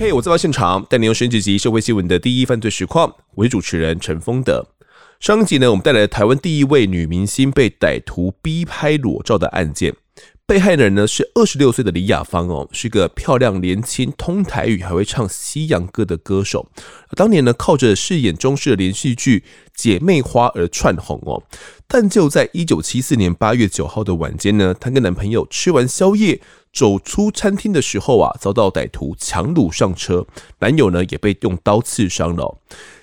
嘿，我在到现场，带你用升级级社会新闻的第一犯罪实况。我是主持人陈丰德。上一集呢，我们带来了台湾第一位女明星被歹徒逼拍裸照的案件。被害人呢是二十六岁的李雅芳哦，是个漂亮、年轻、通台语，还会唱西洋歌的歌手。当年呢，靠着饰演中视的连续剧《姐妹花》而串红哦。但就在一九七四年八月九号的晚间呢，她跟男朋友吃完宵夜，走出餐厅的时候啊，遭到歹徒强掳上车，男友呢也被用刀刺伤了。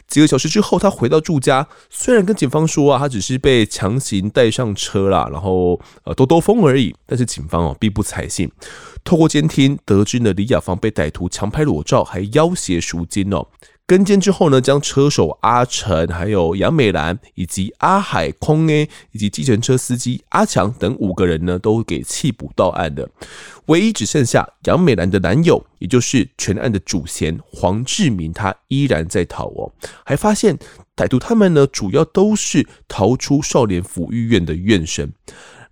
几个小时之后，他回到住家，虽然跟警方说啊，他只是被强行带上车啦，然后呃兜兜风而已，但是警方哦并不采信。透过监听得知呢，李雅芳被歹徒强拍裸照，还要挟赎金哦。跟监之后呢，将车手阿成、还有杨美兰以及阿海空 A 以及计程车司机阿强等五个人呢，都给弃捕到案的。唯一只剩下杨美兰的男友，也就是全案的主嫌黄志明，他依然在逃哦。还发现歹徒他们呢，主要都是逃出少年抚育院的院生。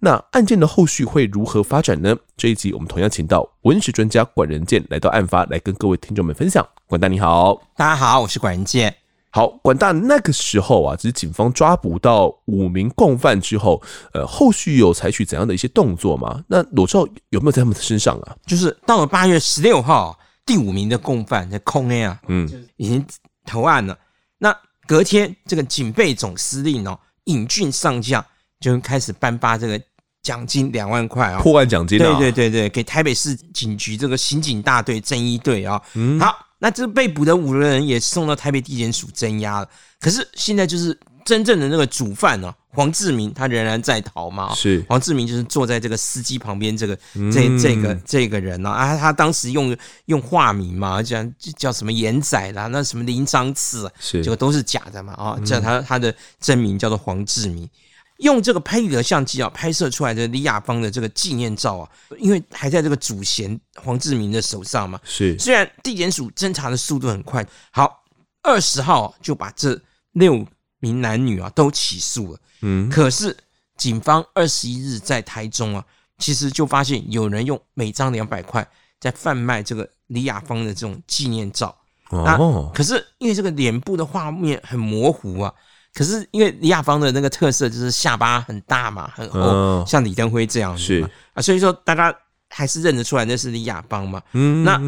那案件的后续会如何发展呢？这一集我们同样请到文史专家管仁健来到案发，来跟各位听众们分享。管大你好，大家好，我是管仁健。好，管大那个时候啊，只是警方抓捕到五名共犯之后，呃，后续有采取怎样的一些动作吗？那裸照有没有在他们的身上啊？就是到了八月十六号，第五名的共犯在空 A 啊，嗯，已经投案了。那隔天，这个警备总司令哦，尹俊上将就开始颁发这个。奖金两万块啊！破案奖金啊！对对对对，给台北市警局这个刑警大队正一队啊。嗯，好，那这被捕的五个人也送到台北地检署侦押了。可是现在就是真正的那个主犯呢，黄志明他仍然在逃嘛。是黄志明就是坐在这个司机旁边，这个这这个这个人呢啊，他当时用用化名嘛，讲叫什么严仔啦，那什么林章次，是这个都是假的嘛啊，叫他他的真名叫做黄志明。用这个拍立得相机啊，拍摄出来的李雅芳的这个纪念照啊，因为还在这个主嫌黄志明的手上嘛。是，虽然地检署侦查的速度很快，好，二十号就把这六名男女啊都起诉了。嗯，可是警方二十一日在台中啊，其实就发现有人用每张两百块在贩卖这个李雅芳的这种纪念照。哦，可是因为这个脸部的画面很模糊啊。可是因为李亚芳的那个特色就是下巴很大嘛，很厚，嗯、像李登辉这样子嘛。是。啊，所以说大家还是认得出来那是李亚芳嘛。嗯，那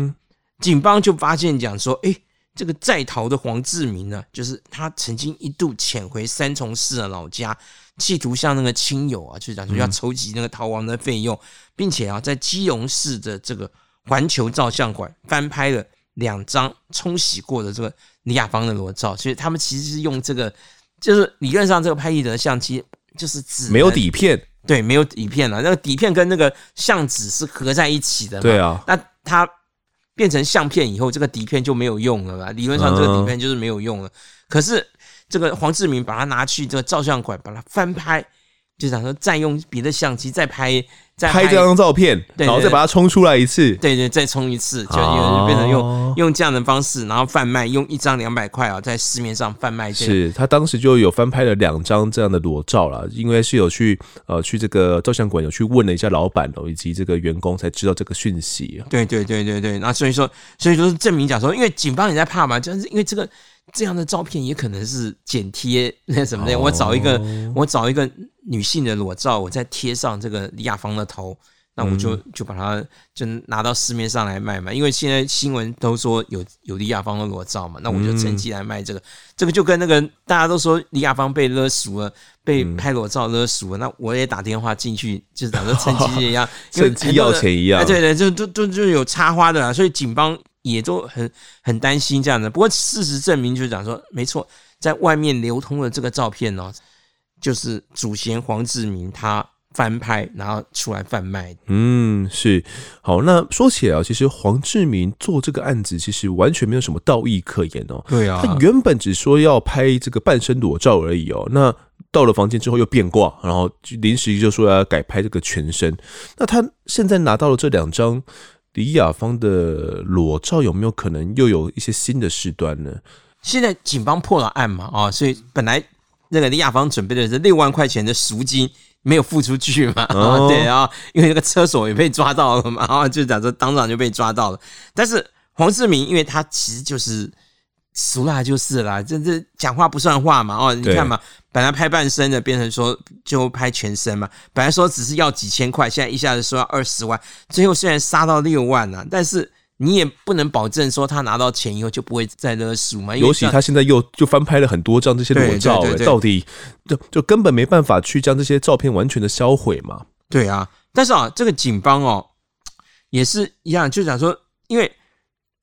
警方就发现讲说，哎、欸，这个在逃的黄志明呢，就是他曾经一度潜回三重市的老家，企图向那个亲友啊，就是讲说要筹集那个逃亡的费用，嗯、并且啊，在基隆市的这个环球照相馆翻拍了两张冲洗过的这个李亚芳的裸照，所以他们其实是用这个。就是理论上，这个拍立得相机就是纸没有底片，对，没有底片了。那个底片跟那个相纸是合在一起的嘛，对啊。那它变成相片以后，这个底片就没有用了吧。理论上，这个底片就是没有用了。可是这个黄志明把它拿去这个照相馆，把它翻拍，就想说再用别的相机再拍。再拍，这张照片，然后再把它冲出来一次，对对，再冲一次，就就变成用、哦、用这样的方式，然后贩卖，用一张两百块啊，在市面上贩卖、这个。是他当时就有翻拍了两张这样的裸照了，因为是有去呃去这个照相馆有去问了一下老板哦，以及这个员工才知道这个讯息。对对对对对，那所以说所以说是证明讲说，因为警方也在怕嘛，就是因为这个这样的照片也可能是剪贴那什么的，哦、我找一个我找一个。女性的裸照，我再贴上这个李雅芳的头，那我就就把它就拿到市面上来卖嘛。因为现在新闻都说有有李雅芳的裸照嘛，那我就趁机来卖这个。这个就跟那个大家都说李雅芳被勒赎了，被拍裸照勒赎了，那我也打电话进去，就是打算趁机一样，趁机要钱一样。对对，就就就就有插花的啦，所以警方也都很很担心这样的。不过事实证明，就是讲说没错，在外面流通的这个照片呢。就是祖先黄志明他翻拍，然后出来贩卖。嗯，是。好，那说起来啊，其实黄志明做这个案子，其实完全没有什么道义可言哦。对啊，他原本只说要拍这个半身裸照而已哦。那到了房间之后又变卦，然后临时就说要改拍这个全身。那他现在拿到了这两张李雅芳的裸照，有没有可能又有一些新的事端呢？现在警方破了案嘛，啊，所以本来。那个李雅芳准备的是六万块钱的赎金，没有付出去嘛？哦、对啊，因为那个车手也被抓到了嘛，然 后就讲说当场就被抓到了。但是黄世明，因为他其实就是俗啦就是啦，这这讲话不算话嘛。哦，你看嘛，本来拍半身的，变成说就拍全身嘛。本来说只是要几千块，现在一下子说要二十万，最后虽然杀到六万了，但是你也不能保证说他拿到钱以后就不会再勒赎嘛。尤其他现在又就翻拍了很多张这些裸照，到底就就根本没办法去将这些照片完全的销毁嘛？对啊，但是啊，这个警方哦也是一样，就讲说，因为。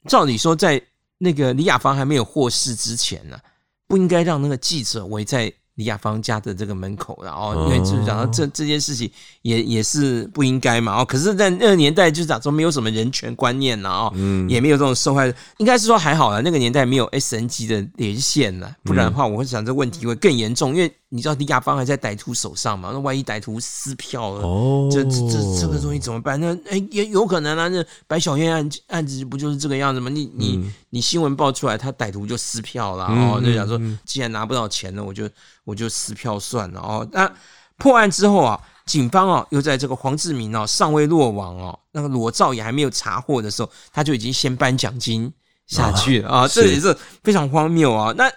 照理说，在那个李雅芳还没有获释之前呢，不应该让那个记者围在。李雅芳家的这个门口，然后因为就是讲到这这件事情也也是不应该嘛哦，可是，在那个年代就是讲说没有什么人权观念呐哦，也没有这种受害，应该是说还好了，那个年代没有 SNG 的连线呢，不然的话，我会想这问题会更严重，因为你知道李雅芳还在歹徒手上嘛，那万一歹徒撕票了，哦，这这这这个东西怎么办？那哎也有可能啊，那白小燕案案子不就是这个样子吗？你你你新闻爆出来，他歹徒就撕票了哦，就想说既然拿不到钱了，我就。我就撕票算了哦。那破案之后啊，警方啊又在这个黄志明啊尚未落网哦，那个裸照也还没有查获的时候，他就已经先颁奖金下去了啊，这也是非常荒谬啊。那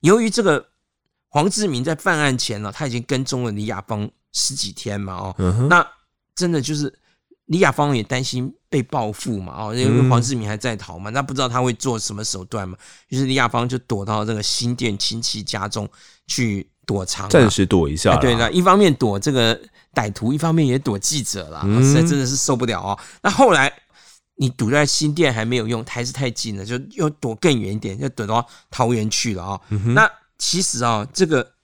由于这个黄志明在犯案前呢，他已经跟踪了李雅芳十几天嘛哦，那真的就是李雅芳也担心被报复嘛哦，因为黄世明还在逃嘛，那不知道他会做什么手段嘛，于是李雅芳就躲到这个新店亲戚家中。去躲藏，暂时躲一下。对的，一方面躲这个歹徒，一方面也躲记者了。实在真的是受不了哦。那后来你堵在新店还没有用，还是太近了，就又躲更远一点，就躲到桃园去了啊。那其实啊，这个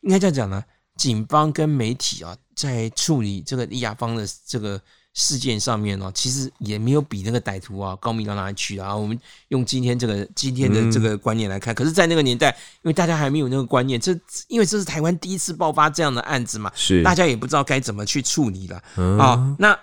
应该这样讲呢，警方跟媒体啊，在处理这个李亚芳的这个。事件上面呢，其实也没有比那个歹徒啊高明到哪里去啊。我们用今天这个今天的这个观念来看，可是，在那个年代，因为大家还没有那个观念，这因为这是台湾第一次爆发这样的案子嘛，是大家也不知道该怎么去处理了啊。那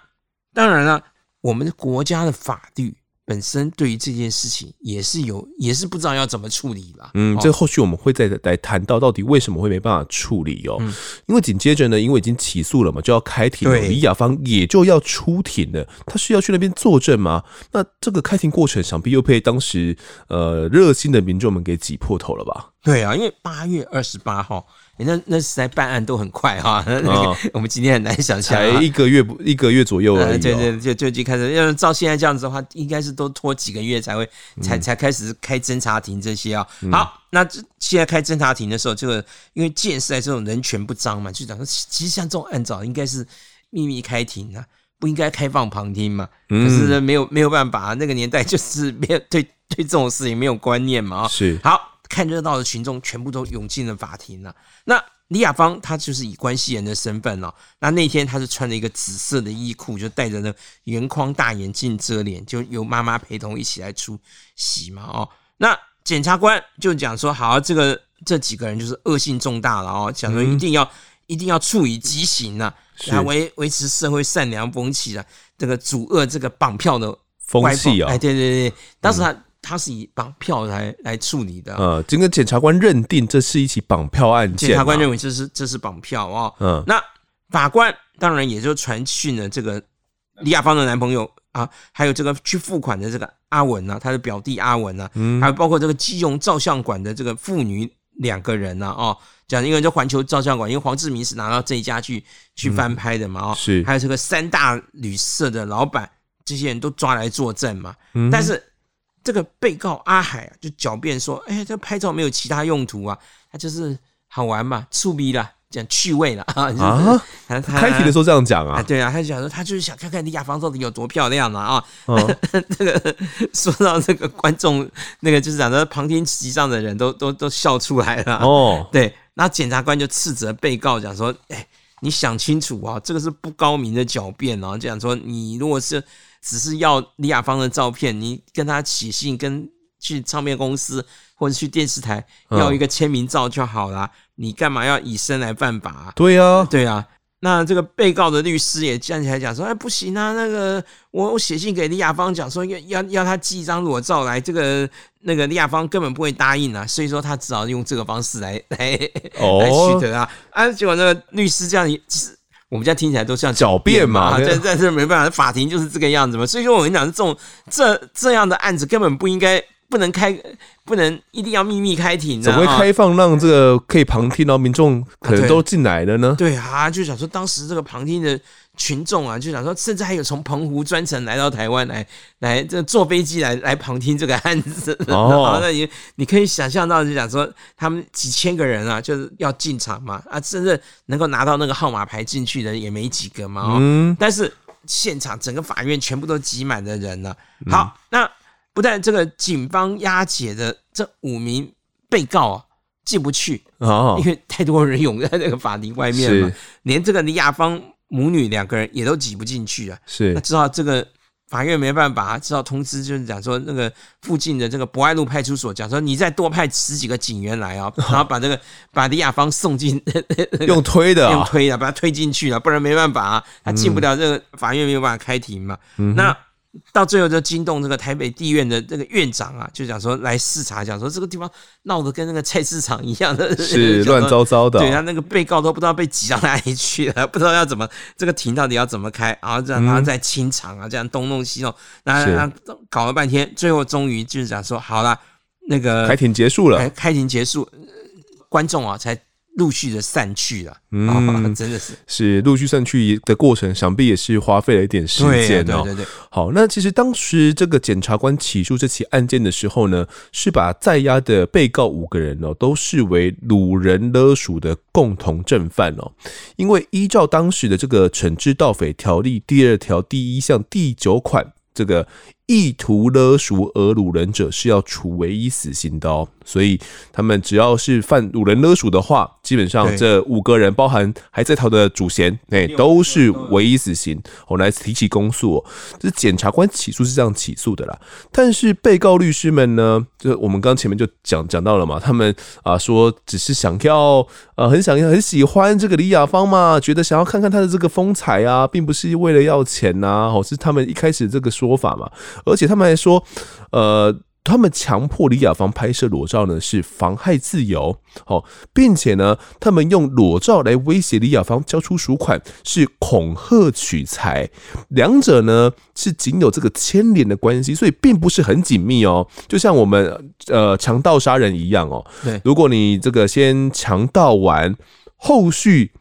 当然了，我们国家的法律。本身对于这件事情也是有，也是不知道要怎么处理啦。嗯，这后续我们会再来谈到到底为什么会没办法处理哦。嗯，因为紧接着呢，因为已经起诉了嘛，就要开庭了，李雅芳也就要出庭了。他需要去那边作证吗？那这个开庭过程，想必又被当时呃热心的民众们给挤破头了吧？对啊，因为八月二十八号。那那实在办案都很快哈，那个 我们今天很难想象，才一个月不一个月左右而已。对对，就就就开始，要照现在这样子的话，应该是都拖几个月才会才才开始开侦查庭这些啊。好，那现在开侦查庭的时候，这个因为建设在这种人权不彰嘛，就讲说，其实像这种案子应该是秘密开庭啊，不应该开放旁听嘛。可是没有没有办法，那个年代就是没有对对这种事情没有观念嘛。是好。看热闹的群众全部都涌进了法庭了。那李雅芳她就是以关系人的身份哦。那那天她是穿着一个紫色的衣裤，就戴着那圆框大眼镜遮脸，就由妈妈陪同一起来出席嘛。哦，那检察官就讲说，好，这个这几个人就是恶性重大了哦，讲说一定要一定要处以极刑啊，来维维持社会善良风气啊，这个阻遏这个绑票的风气啊。哎，对对对，当时他。他是以绑票来来处理的，呃，整个检察官认定这是一起绑票案件，检察官认为这是这是绑票哦，嗯，那法官当然也就传讯了这个李亚芳的男朋友啊，还有这个去付款的这个阿文啊，他的表弟阿文啊，嗯，还有包括这个基隆照相馆的这个妇女两个人呐，哦，讲因为这环球照相馆，因为黄志明是拿到这一家去去翻拍的嘛，哦，是，还有这个三大旅社的老板，这些人都抓来作证嘛，嗯，但是。这个被告阿海啊，就狡辩说：“哎，这拍照没有其他用途啊，他就是好玩嘛，趣味啦，讲趣味啦。啊，他开庭的时候这样讲啊，啊？对啊，他就讲说，他就是想看看李雅芳到底有多漂亮嘛啊！这、哦、个说到这个观众，那个就是讲的旁听席上的人都都都笑出来了哦。对，那检察官就斥责被告讲说：，哎，你想清楚啊，这个是不高明的狡辩啊！这样说，你如果是。只是要李雅芳的照片，你跟他写信，跟去唱片公司或者去电视台要一个签名照就好了。你干嘛要以身来犯法啊？对啊，对啊。那这个被告的律师也站起来讲说：“哎，不行啊，那个我我写信给李雅芳讲说要要要他寄一张裸照来，这个那个李雅芳根本不会答应啊，所以说他只好用这个方式来来来取得啊。啊，结果那个律师这样，我们家听起来都像狡辩嘛，但但是没办法，法庭就是这个样子嘛。所以说，我跟你讲，这种这这样的案子根本不应该。不能开，不能一定要秘密开庭，怎么会开放让这个可以旁听，然后民众可能都进来了呢？啊对，对啊，就想说当时这个旁听的群众啊，就想说，甚至还有从澎湖专程来到台湾来来这坐飞机来来旁听这个案子。哦，那你你可以想象到，就想说他们几千个人啊，就是要进场嘛，啊，甚至能够拿到那个号码牌进去的也没几个嘛。哦，嗯，但是现场整个法院全部都挤满的人了。好，那。不但这个警方押解的这五名被告啊进不去哦，因为太多人涌在那个法庭外面嘛，连这个李雅芳母女两个人也都挤不进去啊。是，那知道这个法院没办法，知道通知，就是讲说那个附近的这个博爱路派出所，讲说你再多派十几个警员来啊，然后把这个把李雅芳送进 用推的，用推的把他推进去了，不然没办法啊，他进不了这个法院没有办法开庭嘛。那。到最后就惊动这个台北地院的这个院长啊，就讲说来视察，讲说这个地方闹得跟那个菜市场一样的，是乱糟糟的。对，他那个被告都不知道被挤到哪里去了，不知道要怎么这个庭到底要怎么开，然后这样然后再清场啊，这样东弄西弄，那那搞了半天，最后终于就是讲说好了，那个开庭结束了，开庭结束，观众啊才。陆续的散去了，嗯、哦，真的是是陆续散去的过程，想必也是花费了一点时间哦。对对对，好，那其实当时这个检察官起诉这起案件的时候呢，是把在押的被告五个人哦，都视为掳人勒赎的共同正犯哦。因为依照当时的这个惩治盗匪条例第二条第一项第九款，这个。意图勒赎而掳人者是要处唯一死刑的哦，所以他们只要是犯掳人勒赎的话，基本上这五个人，包含还在逃的主嫌，哎，都是唯一死刑。我来提起公诉哦，这检察官起诉是这样起诉的啦。但是被告律师们呢，就我们刚前面就讲讲到了嘛，他们啊说只是想要呃很想要很喜欢这个李雅芳嘛，觉得想要看看她的这个风采啊，并不是为了要钱呐，哦，是他们一开始这个说法嘛。而且他们还说，呃，他们强迫李雅芳拍摄裸照呢，是妨害自由，好，并且呢，他们用裸照来威胁李雅芳交出赎款，是恐吓取财，两者呢是仅有这个牵连的关系，所以并不是很紧密哦，就像我们呃强盗杀人一样哦，对，如果你这个先强盗完，后续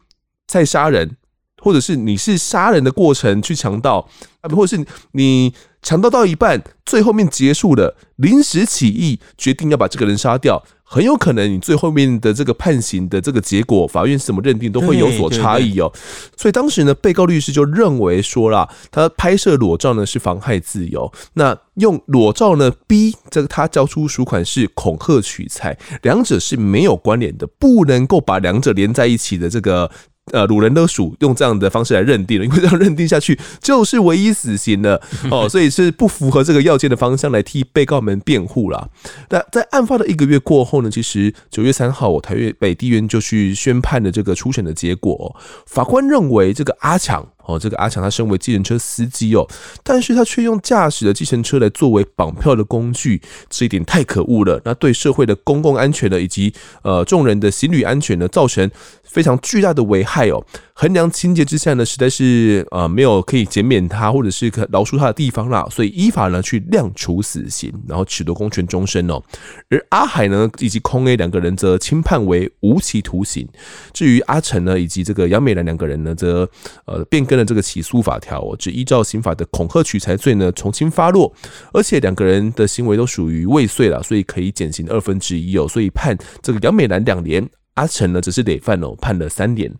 再杀人，或者是你是杀人的过程去强盗，啊，或者是你。强盗到一半，最后面结束了，临时起意决定要把这个人杀掉，很有可能你最后面的这个判刑的这个结果，法院是怎么认定都会有所差异哦。所以当时呢，被告律师就认为说啦，他拍摄裸照呢是妨害自由，那用裸照呢逼这个他交出赎款是恐吓取财，两者是没有关联的，不能够把两者连在一起的这个。呃，鲁人勒赎用这样的方式来认定了，因为 这样认定下去就是唯一死刑了 哦，所以是不符合这个要件的方向来替被告们辩护了。那在案发的一个月过后呢，其实九月三号，我台北地院就去宣判了这个初审的结果。法官认为这个阿强。哦，这个阿强他身为计程车司机哦，但是他却用驾驶的计程车来作为绑票的工具，这一点太可恶了。那对社会的公共安全呢，以及呃众人的行旅安全呢，造成非常巨大的危害哦。衡量情节之下呢，实在是呃没有可以减免他或者是可饶恕他的地方啦，所以依法呢去量处死刑，然后褫夺公权终身哦。而阿海呢以及空 A 两个人则轻判为无期徒刑。至于阿成呢以及这个杨美兰两个人呢，则呃变更了这个起诉法条哦，只依照刑法的恐吓取财罪呢从轻发落，而且两个人的行为都属于未遂了，所以可以减刑二分之一哦，所以判这个杨美兰两年，阿成呢只是累犯哦，判了三年。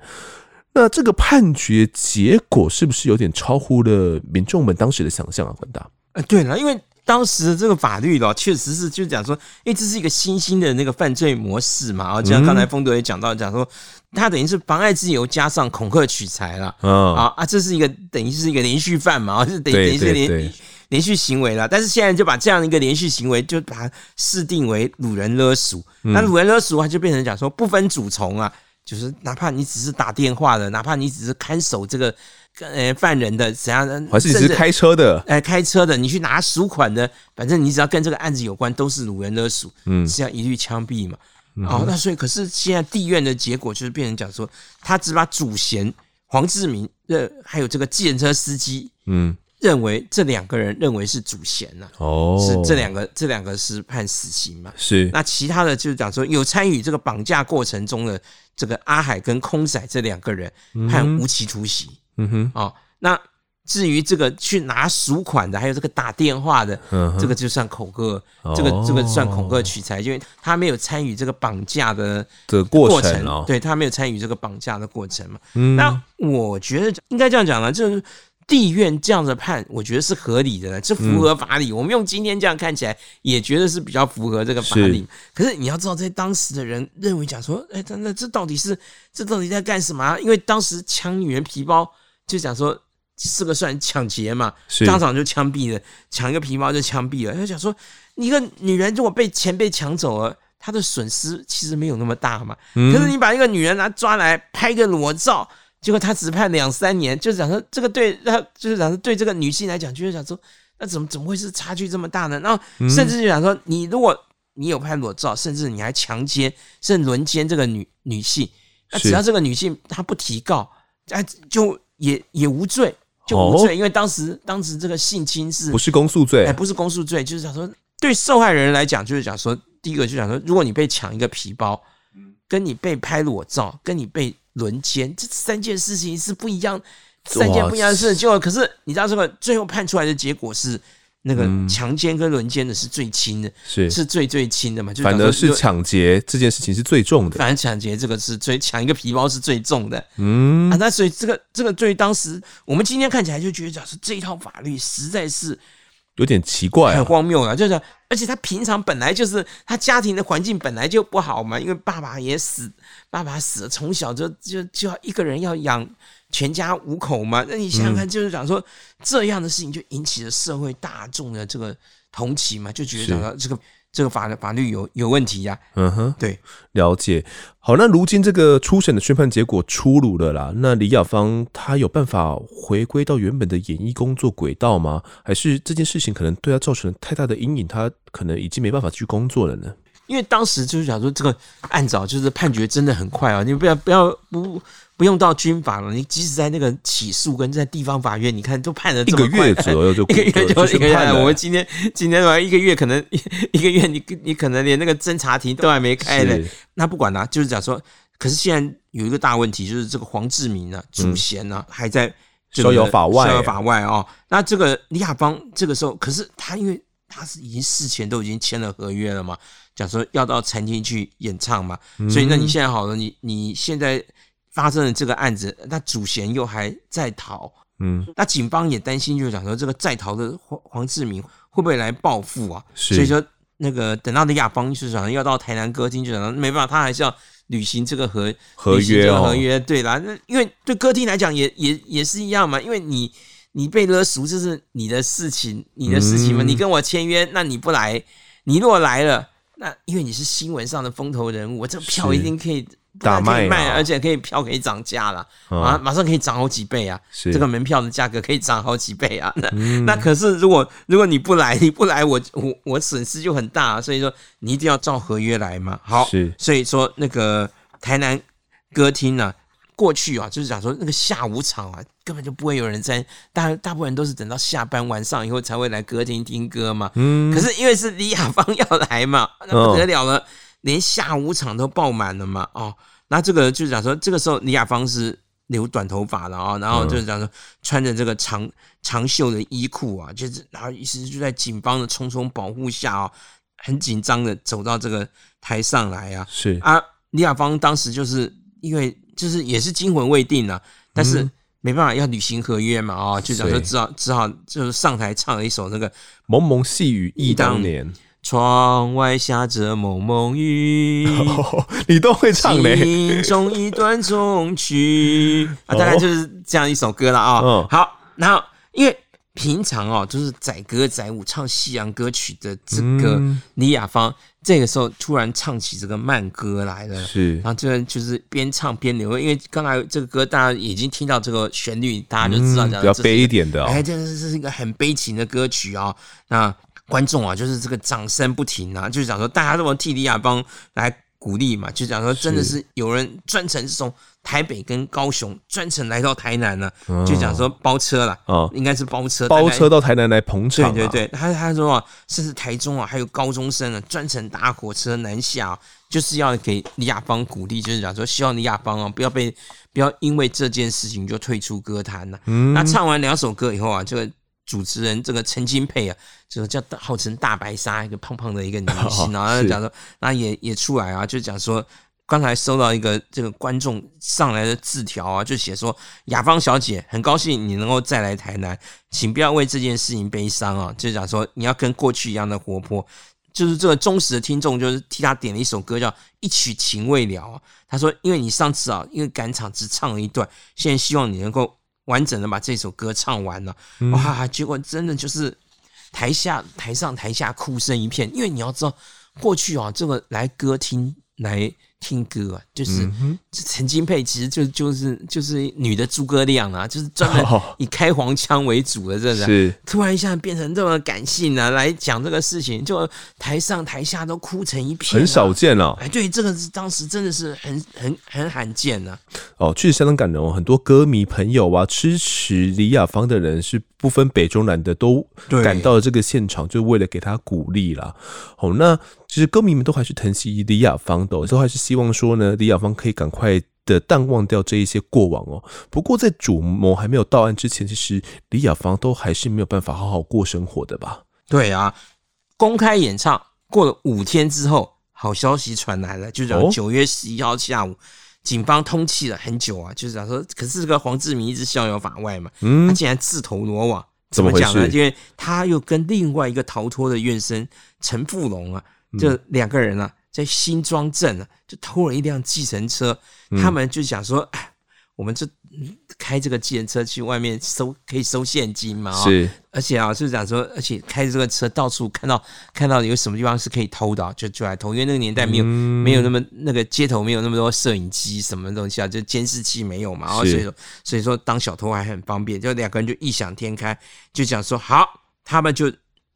那这个判决结果是不是有点超乎了民众们当时的想象啊？关大，呃，对了，因为当时的这个法律咯，确实是就讲说，因为这是一个新兴的那个犯罪模式嘛，啊，就像刚才风德也讲到，讲说他等于是妨碍自由加上恐吓取财了，嗯啊啊，这是一个等于是一个连续犯嘛，是等于等于是连连续行为了，但是现在就把这样一个连续行为就把它视定为掳人勒赎，那掳人勒赎啊，就变成讲说不分主从啊。就是哪怕你只是打电话的，哪怕你只是看守这个呃犯人的怎样的，还是你是开车的，哎，开车的，你去拿赎款的，反正你只要跟这个案子有关，都是掳人勒赎，嗯，是要一律枪毙嘛。哦，那所以可是现在地院的结果就是变成讲说，他只把主嫌黄志明呃还有这个计程车司机，嗯，认为这两个人认为是主嫌呐、啊，哦，是这两个这两个是判死刑嘛？是。那其他的就是讲说有参与这个绑架过程中的这个阿海跟空仔这两个人判无期徒刑。嗯哼，哦，那。至于这个去拿赎款的，还有这个打电话的，嗯、这个就算恐吓，哦、这个这个算恐吓取财，因为他没有参与这个绑架的的过程，哦、对他没有参与这个绑架的过程嘛。嗯、那我觉得应该这样讲呢，就是地院这样子判，我觉得是合理的，这符合法理。嗯、我们用今天这样看起来，也觉得是比较符合这个法理。是可是你要知道，在当时的人认为讲说，哎，那这到底是这到底在干什么啊？因为当时抢女人皮包，就讲说。这个算抢劫嘛，当场就枪毙了，抢一个皮包就枪毙了。他就讲说，一个女人如果被钱被抢走了，她的损失其实没有那么大嘛。嗯、可是你把一个女人拿抓来拍个裸照，结果他只判两三年，就是讲说这个对，他就是讲说对这个女性来讲，就是讲说那怎么怎么会是差距这么大呢？然后甚至就想说，你如果你有拍裸照，甚至你还强奸甚至轮奸这个女女性，那只要这个女性她不提告，哎，就也也无罪。就无罪，因为当时当时这个性侵是不是公诉罪？哎，不是公诉罪，就是讲说对受害人来讲，就是讲说，第一个就想说，如果你被抢一个皮包，跟你被拍裸照，跟你被轮奸，这三件事情是不一样，三件不一样的事。结果可是你知道这个最后判出来的结果是。那个强奸跟轮奸的是最轻的，是是最最轻的嘛？就反而是抢劫这件事情是最重的。反正抢劫这个是最抢一个皮包是最重的。嗯啊，那所以这个这个对于当时我们今天看起来就觉得讲是这一套法律实在是有点奇怪，很荒谬啊！就是而且他平常本来就是他家庭的环境本来就不好嘛，因为爸爸也死，爸爸死了，从小就就就要一个人要养。全家五口嘛，那你想想看，就是讲说这样的事情就引起了社会大众的这个同情嘛，就觉得这个这个法的法律有有问题呀。嗯哼，对，了解。好，那如今这个初审的宣判结果出炉了啦，那李雅芳她有办法回归到原本的演艺工作轨道吗？还是这件事情可能对她造成了太大的阴影，她可能已经没办法去工作了呢？因为当时就是想说这个案子就是判决真的很快啊，你不要不要不。不用到军法了，你即使在那个起诉跟在地方法院，你看都判了一个月左右就一个月就一个月。我们今天今天的话，一个月可能一一个月，你你可能连那个侦查庭都还没开呢。那不管啦，就是讲说，可是现在有一个大问题，就是这个黄志明呢、啊，主嫌呢、啊，还在逍遥法外，逍遥法外哦。那这个李亚芳这个时候，可是他因为他是已经事前都已经签了合约了嘛，讲说要到餐厅去演唱嘛，所以那你现在好了，你你现在。发生了这个案子，那主嫌又还在逃，嗯，那警方也担心，就是讲说这个在逃的黄黄志明会不会来报复啊？所以说，那个等到的亚邦就是讲要到台南歌厅，就讲没办法，他还是要履行这个合合约哦，合约对啦，那因为对歌厅来讲也也也是一样嘛，因为你你被勒赎，这是你的事情，你的事情嘛，嗯、你跟我签约，那你不来，你如果来了，那因为你是新闻上的风头人物，我这个票一定可以。大卖，卖，而且可以票可以涨价了，啊，马上可以涨好几倍啊！这个门票的价格可以涨好几倍啊！那那可是如果如果你不来，你不来，我我我损失就很大，所以说你一定要照合约来嘛。好，所以说那个台南歌厅呢，过去啊，就是讲说那个下午场啊，根本就不会有人在，大大部分人都是等到下班晚上以后才会来歌厅听歌嘛。嗯，可是因为是李雅芳要来嘛，那不得了了。连下午场都爆满了嘛？哦，那这个就是讲说，这个时候李雅芳是留短头发的啊，然后就是讲说穿着这个长长袖的衣裤啊，就是然后意思就在警方的重重保护下啊，很紧张的走到这个台上来啊。是啊，李雅芳当时就是因为就是也是惊魂未定啊，但是没办法要履行合约嘛啊，就讲说只好只好就是上台唱了一首那个蒙蒙细雨忆当年。窗外下着蒙蒙雨，哦，你都会唱嘞。心中一段衷曲。啊，大概就是这样一首歌了啊。哦，好，然后因为平常哦，就是载歌载舞唱西洋歌曲的这个李雅芳，嗯、这个时候突然唱起这个慢歌来了，是，然后这个就是边唱边流泪，因为刚才这个歌大家已经听到这个旋律，大家就知道嗯，比较悲一点的，哎，这是这是一个很悲情的歌曲啊，那。观众啊，就是这个掌声不停啊，就是想说大家都替李亚芳来鼓励嘛，就讲说真的是有人专程是从台北跟高雄专程来到台南呢，就讲说包车了，哦，应该是包车，包车到台南来捧场。对对对，他他说啊，甚至台中啊，还有高中生啊，专程搭火车南下，就是要给李亚芳鼓励，就是讲说希望李亚芳啊，不要被不要因为这件事情就退出歌坛了。嗯那唱完两首歌以后啊，这个。主持人这个陈金佩啊，这个叫号称大白鲨，一个胖胖的一个女星，然后讲说，那也也出来啊，就讲说，刚才收到一个这个观众上来的字条啊，就写说，雅芳小姐很高兴你能够再来台南，请不要为这件事情悲伤啊，就讲说你要跟过去一样的活泼，就是这个忠实的听众就是替他点了一首歌叫《一曲情未了》啊，他说，因为你上次啊，因为赶场只唱了一段，现在希望你能够。完整的把这首歌唱完了，哇！结果真的就是台下、台上、台下哭声一片，因为你要知道，过去啊，这个来歌厅来。听歌啊，就是陈金佩，其实就就是就是女的诸葛亮啊，就是专门以开黄腔为主的，这是突然一下变成这么感性啊，来讲这个事情，就台上台下都哭成一片，很少见哦。哎，对，这个是当时真的是很很很罕见呢。哦，确实相当感人哦，很多歌迷朋友啊，支持李雅芳的人是不分北中南的，都赶到了这个现场，就为了给他鼓励啦。哦，那。其实歌迷们都还是疼惜李雅芳的，都还是希望说呢，李雅芳可以赶快的淡忘掉这一些过往哦。不过在主谋还没有到案之前，其实李雅芳都还是没有办法好好过生活的吧？对啊，公开演唱过了五天之后，好消息传来了，就是九月十一号下午，警方通缉了很久啊，就是讲说，可是这个黄志明一直逍遥法外嘛，嗯，他竟然自投罗网，怎么讲呢？因为他又跟另外一个逃脱的院生陈富龙啊。这两个人啊，在新庄镇啊，就偷了一辆计程车。他们就想说，哎，我们这开这个计程车去外面收，可以收现金嘛？是。而且啊，就是讲说，而且开着这个车到处看到看到有什么地方是可以偷的，就就来偷。因为那个年代没有没有那么那个街头没有那么多摄影机什么东西啊，就监视器没有嘛。然后所以说所以说当小偷还很方便。就两个人就异想天开，就讲说好，他们就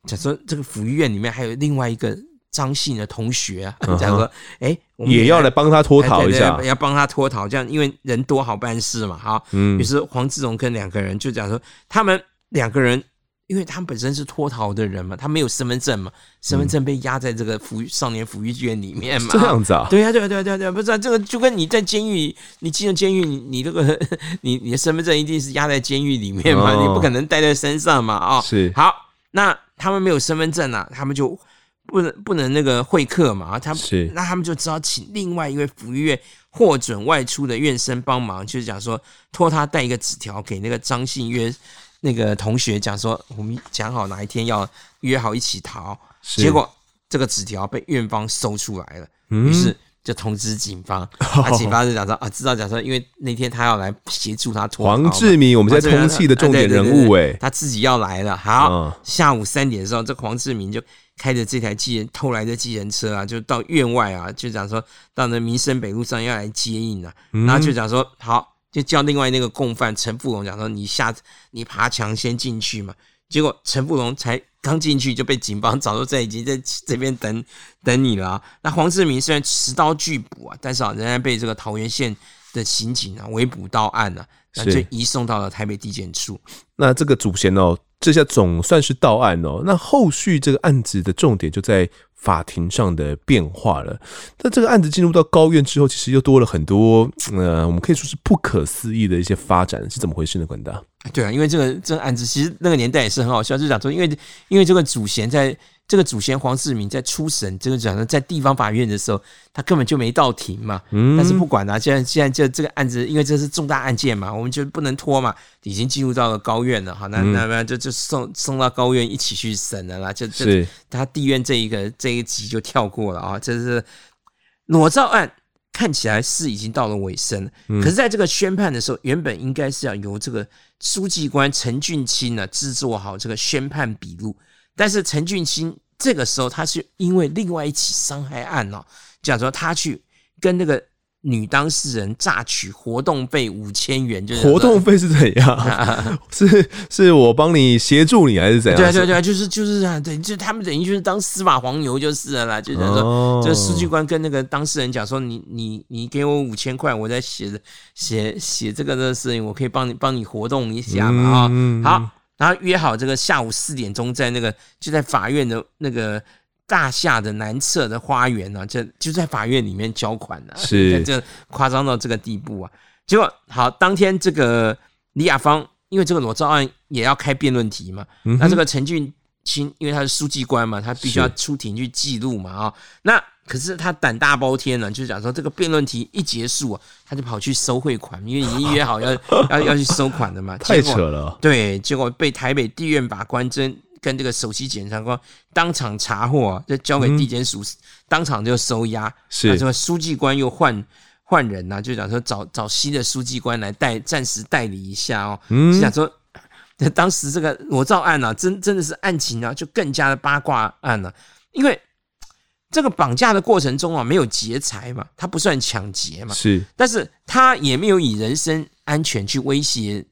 讲说这个福利院里面还有另外一个。张姓的同学啊，讲说，哎、欸，我们也要来帮他脱逃一下，要帮他脱逃，这样因为人多好办事嘛，哈。嗯。于是黄志荣跟两个人就讲说，他们两个人，因为他们本身是脱逃的人嘛，他没有身份证嘛，身份证被压在这个福少年抚育院里面嘛。这样子啊？对呀，对呀，对呀，对呀，不是、啊、这个就跟你在监狱，你进了监狱，你 你这个你你的身份证一定是压在监狱里面嘛，哦、你不可能带在身上嘛，啊、哦。是。好，那他们没有身份证啊，他们就。不能不能那个会客嘛？他是那他们就只好请另外一位福利院获准外出的院生帮忙，就是讲说托他带一个纸条给那个张信约那个同学，讲说我们讲好哪一天要约好一起逃。结果这个纸条被院方搜出来了，于是就通知警方。啊，警方就讲说啊，知道讲说，因为那天他要来协助他脱。黄志明，我们在通气的重点人物哎，他自己要来了。好，下午三点的时候，这黄志明就。开着这台机人偷来的机人车啊，就到院外啊，就讲说到那民生北路上要来接应啊，嗯、然后就讲说好，就叫另外那个共犯陈富龙讲说，你下你爬墙先进去嘛，结果陈富龙才刚进去就被警方早就在已经在 这边等等你了啊。那黄志明虽然持刀拒捕啊，但是啊仍然被这个桃园县的刑警啊围捕到案了，啊，那就移送到了台北地检处。那这个祖先哦。这下总算是到案哦。那后续这个案子的重点就在法庭上的变化了。那这个案子进入到高院之后，其实又多了很多呃，我们可以说是不可思议的一些发展，是怎么回事呢？管大？对啊，因为这个这个案子其实那个年代也是很好笑，就是讲说，因为因为这个主嫌在。这个祖先黄世明在初审，这个讲的在地方法院的时候，他根本就没到庭嘛。嗯。但是不管啊，现在现在这这个案子，因为这是重大案件嘛，我们就不能拖嘛，已经进入到了高院了。好，那那那就就送送到高院一起去审了啦。就就是他地院这一个这一集就跳过了啊。这是裸照案看起来是已经到了尾声，可是在这个宣判的时候，原本应该是要由这个书记官陈俊清呢制作好这个宣判笔录。但是陈俊清这个时候，他是因为另外一起伤害案哦，讲说他去跟那个女当事人诈取活动费五千元，就是 活动费是怎样？是是我帮你协助你，还是怎样？对对对，就是就是啊，对，就他们等于就是当司法黄牛就是了啦，就是说，这书记官跟那个当事人讲说，你你你给我五千块，我在写写写这个的事情，我可以帮你帮你活动一下嘛啊，好，然后约好这个下午四点钟在那个就在法院的那个。大厦的南侧的花园呢、啊，就就在法院里面交款呢、啊，是这夸张到这个地步啊！结果好，当天这个李雅芳，因为这个裸照案也要开辩论题嘛，嗯、那这个陈俊卿，因为他是书记官嘛，他必须要出庭去记录嘛啊、哦。那可是他胆大包天呢，就是讲说这个辩论题一结束啊，他就跑去收汇款，因为已经约好要 要要去收款的嘛，太扯了。对，结果被台北地院法官真。跟这个首席检察官当场查获、啊，就交给地检署，嗯、当场就收押。是，什么书记官又换换人呐、啊，就讲说找找新的书记官来代暂时代理一下哦。嗯，就讲说，当时这个裸照案啊，真真的是案情啊，就更加的八卦案了、啊。因为这个绑架的过程中啊，没有劫财嘛，他不算抢劫嘛，是，但是他也没有以人身安全去威胁。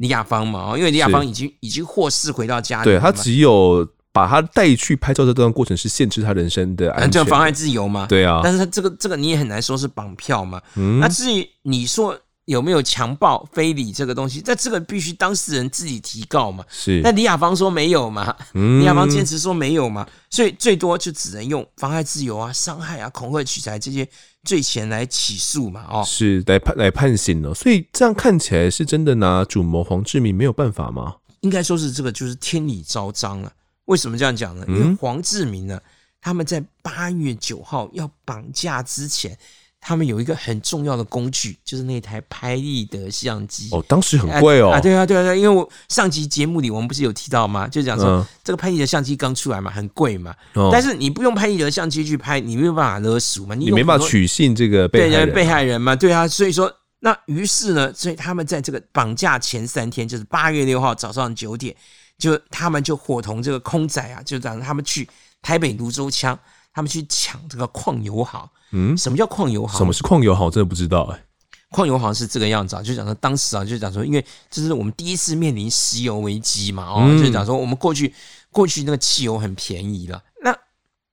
李雅芳嘛，因为李雅芳已经已经获释回到家里，对，他只有把他带去拍照这段过程是限制他人身的安全，就妨碍自由嘛。对啊，但是他这个这个你也很难说是绑票嘛。嗯，那至于你说有没有强暴非礼这个东西，那这个必须当事人自己提告嘛。是，那李雅芳说没有嘛，李雅芳坚持说没有嘛，所以最多就只能用妨碍自由啊、伤害啊、恐吓取财这些。罪嫌来起诉嘛？哦，是来判来判刑了，所以这样看起来是真的拿主谋黄志明没有办法吗？应该说是这个就是天理昭彰了。为什么这样讲呢？因为黄志明呢，他们在八月九号要绑架之前。他们有一个很重要的工具，就是那台拍立得相机。哦，当时很贵哦。啊，对啊，对啊，对，因为我上集节目里我们不是有提到吗？就讲说、嗯、这个拍立得相机刚出来嘛，很贵嘛。哦、但是你不用拍立得相机去拍，你没有办法勒赎嘛，你，你没办法取信这个被害人，被害人嘛。对啊，所以说那于是呢，所以他们在这个绑架前三天，就是八月六号早上九点，就他们就伙同这个空仔啊，就让他们去台北泸州枪，他们去抢这个矿油行。嗯，什么叫矿油行？什么是矿油行？我真的不知道哎、欸。矿油行是这个样子啊，就讲说当时啊，就讲说，因为这是我们第一次面临石油危机嘛，哦，就讲说我们过去过去那个汽油很便宜了，那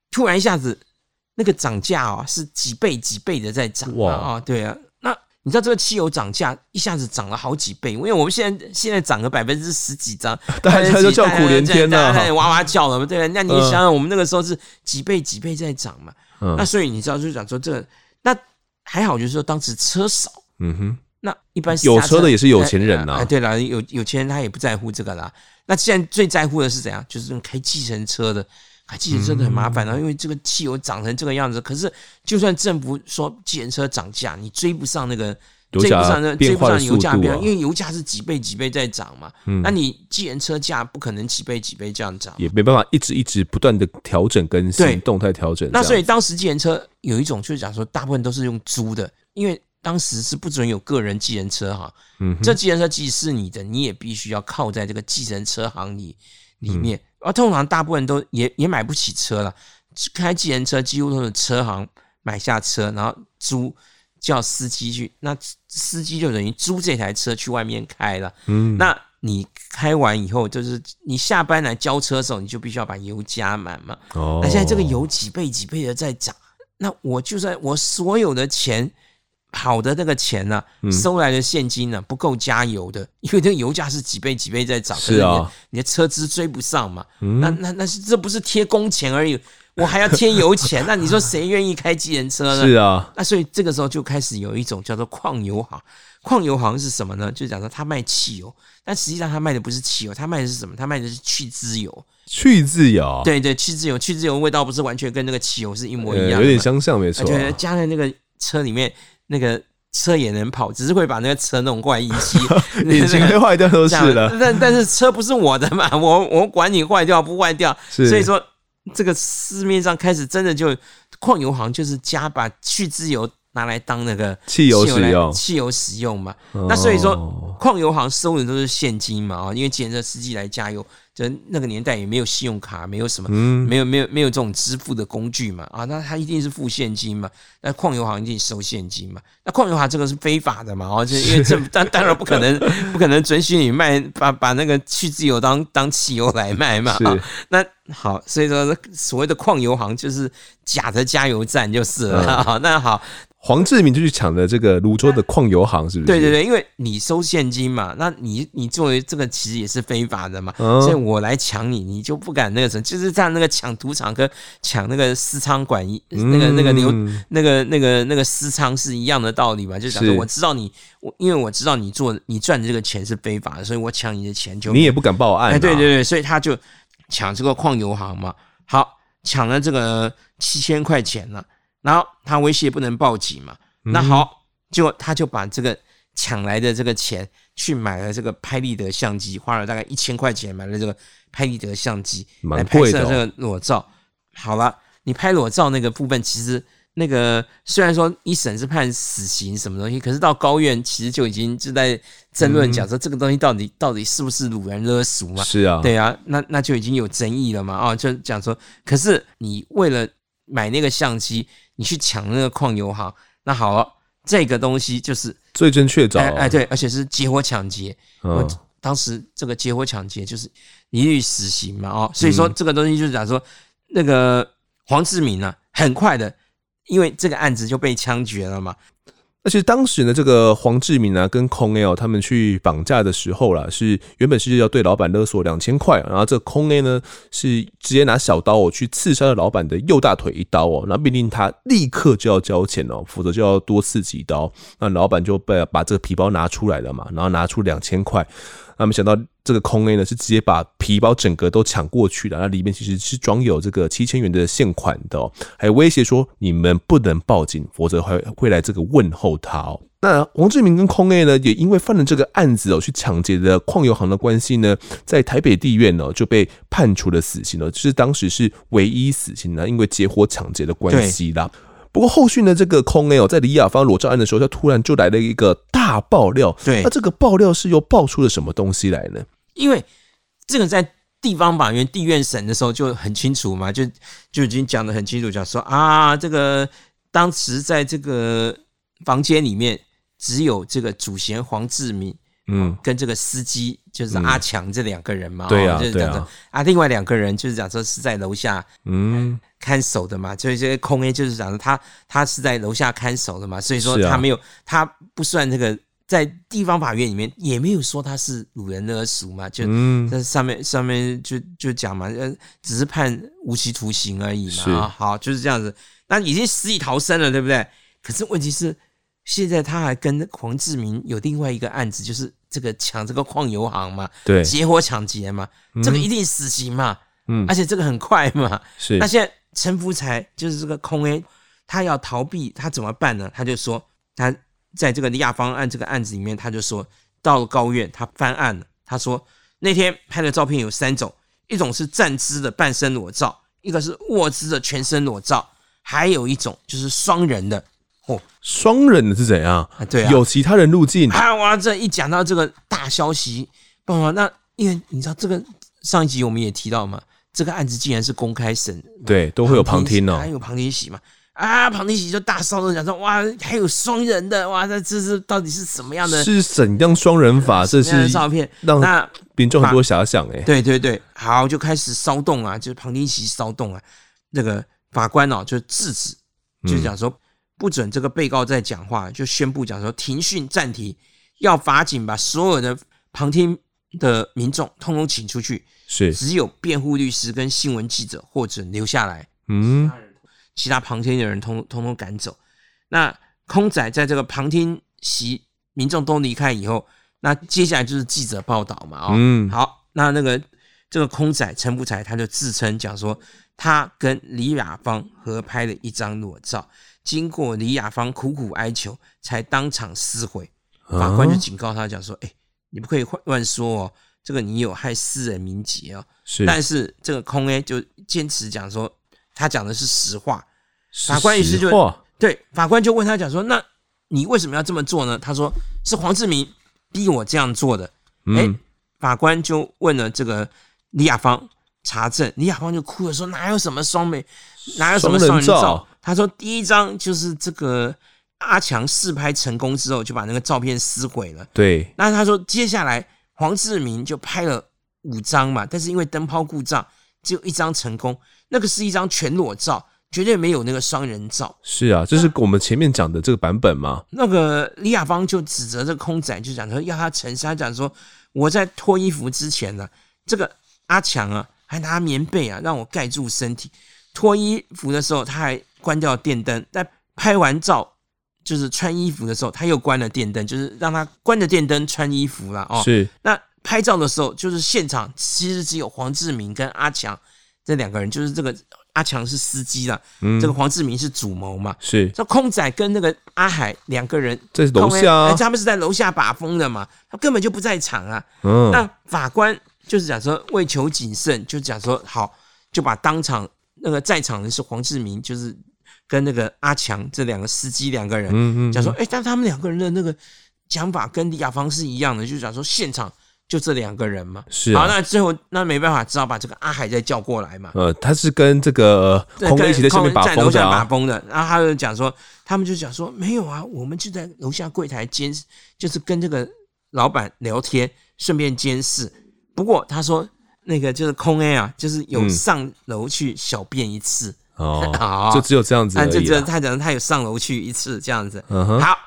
突然一下子那个涨价啊，是几倍几倍的在涨哇啊，对啊，那你知道这个汽油涨价一下子涨了好几倍，因为我们现在现在涨了百分之十几张，大家都叫苦连天呐，哇哇叫了，对，那你想想我们那个时候是几倍几倍在涨嘛。嗯、那所以你知道，就是讲说这个，那还好，就是说当时车少，嗯哼，那一般有车的也是有钱人呐、啊。对了，有有钱人他也不在乎这个啦。那现在最在乎的是怎样？就是开计程车的，开计程车的很麻烦啊，因为这个汽油涨成这个样子。可是就算政府说计程车涨价，你追不上那个。追不上那追不上油价变，因为油价是几倍几倍在涨嘛。嗯，那你计程车价不可能几倍几倍这样涨，也没办法一直一直不断的调整更新动态调整。那所以当时计程车有一种就是讲说，大部分都是用租的，因为当时是不准有个人计程车哈。嗯，这计程车即使是你的，你也必须要靠在这个计程车行里里面。而通常大部分都也也买不起车了，开计程车几乎都是车行买下车，然后租。叫司机去，那司机就等于租这台车去外面开了。嗯，那你开完以后，就是你下班来交车的时候，你就必须要把油加满嘛。哦，那现在这个油几倍几倍的在涨，那我就算我所有的钱好的那个钱呢、啊，收来的现金呢、啊、不够加油的，因为这个油价是几倍几倍在涨，是啊，你的车资追不上嘛。嗯，那那那是这不是贴工钱而已。我还要添油钱，那你说谁愿意开机人车呢？是啊，那所以这个时候就开始有一种叫做矿油行。矿油行是什么呢？就讲说他卖汽油，但实际上他卖的不是汽油，他卖的是什么？他卖的是去脂油。去渍油？对对，去渍油，去渍油味道不是完全跟那个汽油是一模一样的，有点相像，没错。对，加在那个车里面，那个车也能跑，只是会把那个车弄坏一些，引擎 坏掉都是了。但但是车不是我的嘛，我我管你坏掉不坏掉，所以说。这个市面上开始真的就矿油行就是加把去脂油拿来当那个汽油使用，汽油使用嘛。那所以说矿油行收的都是现金嘛啊，因为计程车司机来加油。就那个年代也没有信用卡，没有什么，嗯、没有没有没有这种支付的工具嘛啊，那他一定是付现金嘛。那矿油行一定收现金嘛。那矿油行这个是非法的嘛？哦，就 因为这当当然不可能 不可能准许你卖把把那个去自由当当汽油来卖嘛。啊，那好，所以说所谓的矿油行就是假的加油站就是了。好，那好。黄志明就去抢了这个泸州的矿油行，是不是？对对对，因为你收现金嘛，那你你作为这个其实也是非法的嘛，嗯、所以我来抢你，你就不敢那个什么，就是在那个抢赌场跟 抢那个私仓管一、嗯、那个那个流那个那个那个私仓是一样的道理嘛，就想说我知道你我因为我知道你做你赚的这个钱是非法的，所以我抢你的钱就你也不敢报案、啊，哎，对对对，所以他就抢这个矿油行嘛，好，抢了这个七千块钱了。然后他威胁不能报警嘛？那好，就他就把这个抢来的这个钱去买了这个拍立得相机，花了大概一千块钱买了这个拍立得相机来拍摄这个裸照。好了，你拍裸照那个部分，其实那个虽然说一审是判死刑什么东西，可是到高院其实就已经就在争论讲说这个东西到底到底是不是掳人勒赎嘛？是啊，对啊，那那就已经有争议了嘛？啊，就讲说，可是你为了买那个相机。你去抢那个矿油行，那好了，这个东西就是罪证确凿，哎对，而且是结伙抢劫。我、嗯、当时这个结伙抢劫就是一律死刑嘛，哦，所以说这个东西就是讲说那个黄志明呢，很快的，因为这个案子就被枪决了嘛。而且当时呢，这个黄志明啊，跟空 A 哦他们去绑架的时候啦，是原本是要对老板勒索两千块，然后这个空 A 呢是直接拿小刀哦去刺杀了老板的右大腿一刀哦，那命令他立刻就要交钱哦，否则就要多刺几刀。那老板就被把这个皮包拿出来了嘛，然后拿出两千块。那没想到这个空 A 呢，是直接把皮包整个都抢过去了。那里面其实是装有这个七千元的现款的哦，还威胁说你们不能报警，否则会会来这个问候他哦。那王志明跟空 A 呢，也因为犯了这个案子哦，去抢劫的矿油行的关系呢，在台北地院呢就被判处了死刑了，就是当时是唯一死刑呢，因为结伙抢劫的关系啦。不过后续呢，这个空 A 哦，在李雅芳裸照案的时候，他突然就来了一个大爆料。对，那这个爆料是又爆出了什么东西来呢？因为这个在地方法院地院审的时候就很清楚嘛，就就已经讲得很清楚，讲说啊，这个当时在这个房间里面只有这个主嫌黄志明。嗯，跟这个司机就是阿强这两个人嘛，对啊，就是讲说啊，另外两个人就是讲说是在楼下嗯。看守的嘛，所以这些空 A 就是讲说他他是在楼下看守的嘛，所以说他没有他不算这个在地方法院里面也没有说他是掳人勒赎嘛，就在上面上面就就讲嘛，呃，只是判无期徒刑而已嘛，啊，好就是这样子，那已经死里逃生了，对不对？可是问题是现在他还跟黄志明有另外一个案子，就是。这个抢这个矿油行嘛，对，结伙抢劫嘛，这个一定死刑嘛，嗯，而且这个很快嘛，是。那现在陈福才就是这个空 A，他要逃避，他怎么办呢？他就说他在这个亚方案这个案子里面，他就说到了高院，他翻案了。他说那天拍的照片有三种，一种是站姿的半身裸照，一个是卧姿的全身裸照，还有一种就是双人的。哦，双人的是怎样？啊，对啊，有其他人入境啊！哇，这一讲到这个大消息，不，那因为你知道这个上一集我们也提到嘛，这个案子竟然是公开审，对，都会有旁听哦，还有旁听席嘛？啊，旁听席就大骚动，讲说哇，还有双人的哇，那这是到底是什么样的？是怎样双人法？这是照片，让那民众很多遐想哎。对对对，好，就开始骚动啊，就是旁听席骚动啊，那个法官哦就制止，就讲说。嗯不准这个被告再讲话，就宣布讲说停讯暂停，要法警把所有的旁听的民众通通请出去，是只有辩护律师跟新闻记者或者留下来，嗯，其他旁听的人通通通赶走。那空仔在这个旁听席民众都离开以后，那接下来就是记者报道嘛，哦，嗯，好，那那个这个空仔陈福才他就自称讲说，他跟李雅芳合拍了一张裸照。经过李雅芳苦苦哀求，才当场撕毁。法官就警告他讲说：“哎、欸，你不可以乱说哦，这个你有害私人名节哦。”是。但是这个空 A 就坚持讲说，他讲的是实话。法官于是就对法官就问他讲说：“那你为什么要这么做呢？”他说：“是黄志明逼我这样做的。哎、嗯，法官就问了这个李雅芳查证，李雅芳就哭着说：“哪有什么双美，哪有什么双人照？”人他说：“第一张就是这个阿强试拍成功之后，就把那个照片撕毁了。”对。那他说接下来黄志明就拍了五张嘛，但是因为灯泡故障，只有一张成功，那个是一张全裸照。绝对没有那个双人照。是啊，就是我们前面讲的这个版本嘛。那个李亚芳就指责这个空仔，就讲说要他诚实。他讲说我在脱衣服之前呢，这个阿强啊还拿棉被啊让我盖住身体。脱衣服的时候他还关掉电灯，在拍完照就是穿衣服的时候他又关了电灯，就是让他关着电灯穿衣服了哦。是。那拍照的时候就是现场其实只有黄志明跟阿强这两个人，就是这个。阿强是司机啦，嗯，这个黄志明是主谋嘛，是这空仔跟那个阿海两个人在楼下，啊，他们是在楼下把风的嘛，他根本就不在场啊。嗯，那法官就是讲说为求谨慎，就讲说好，就把当场那个在场的是黄志明，就是跟那个阿强这两个司机两个人，嗯嗯，讲说，哎，但他们两个人的那个讲法跟李亚芳是一样的，就讲说现场。就这两个人嘛，是啊。好，那最后那没办法，只好把这个阿海再叫过来嘛。呃，他是跟这个空一起在下面把风的，啊，在楼下把风的。然后他就讲说，他们就讲说，没有啊，我们就在楼下柜台监视，就是跟这个老板聊天，顺便监视。不过他说那个就是空 A 啊，就是有上楼去小便一次。嗯、哦，就只有这样子而已。就只有他讲他有上楼去一次这样子。嗯哼，好。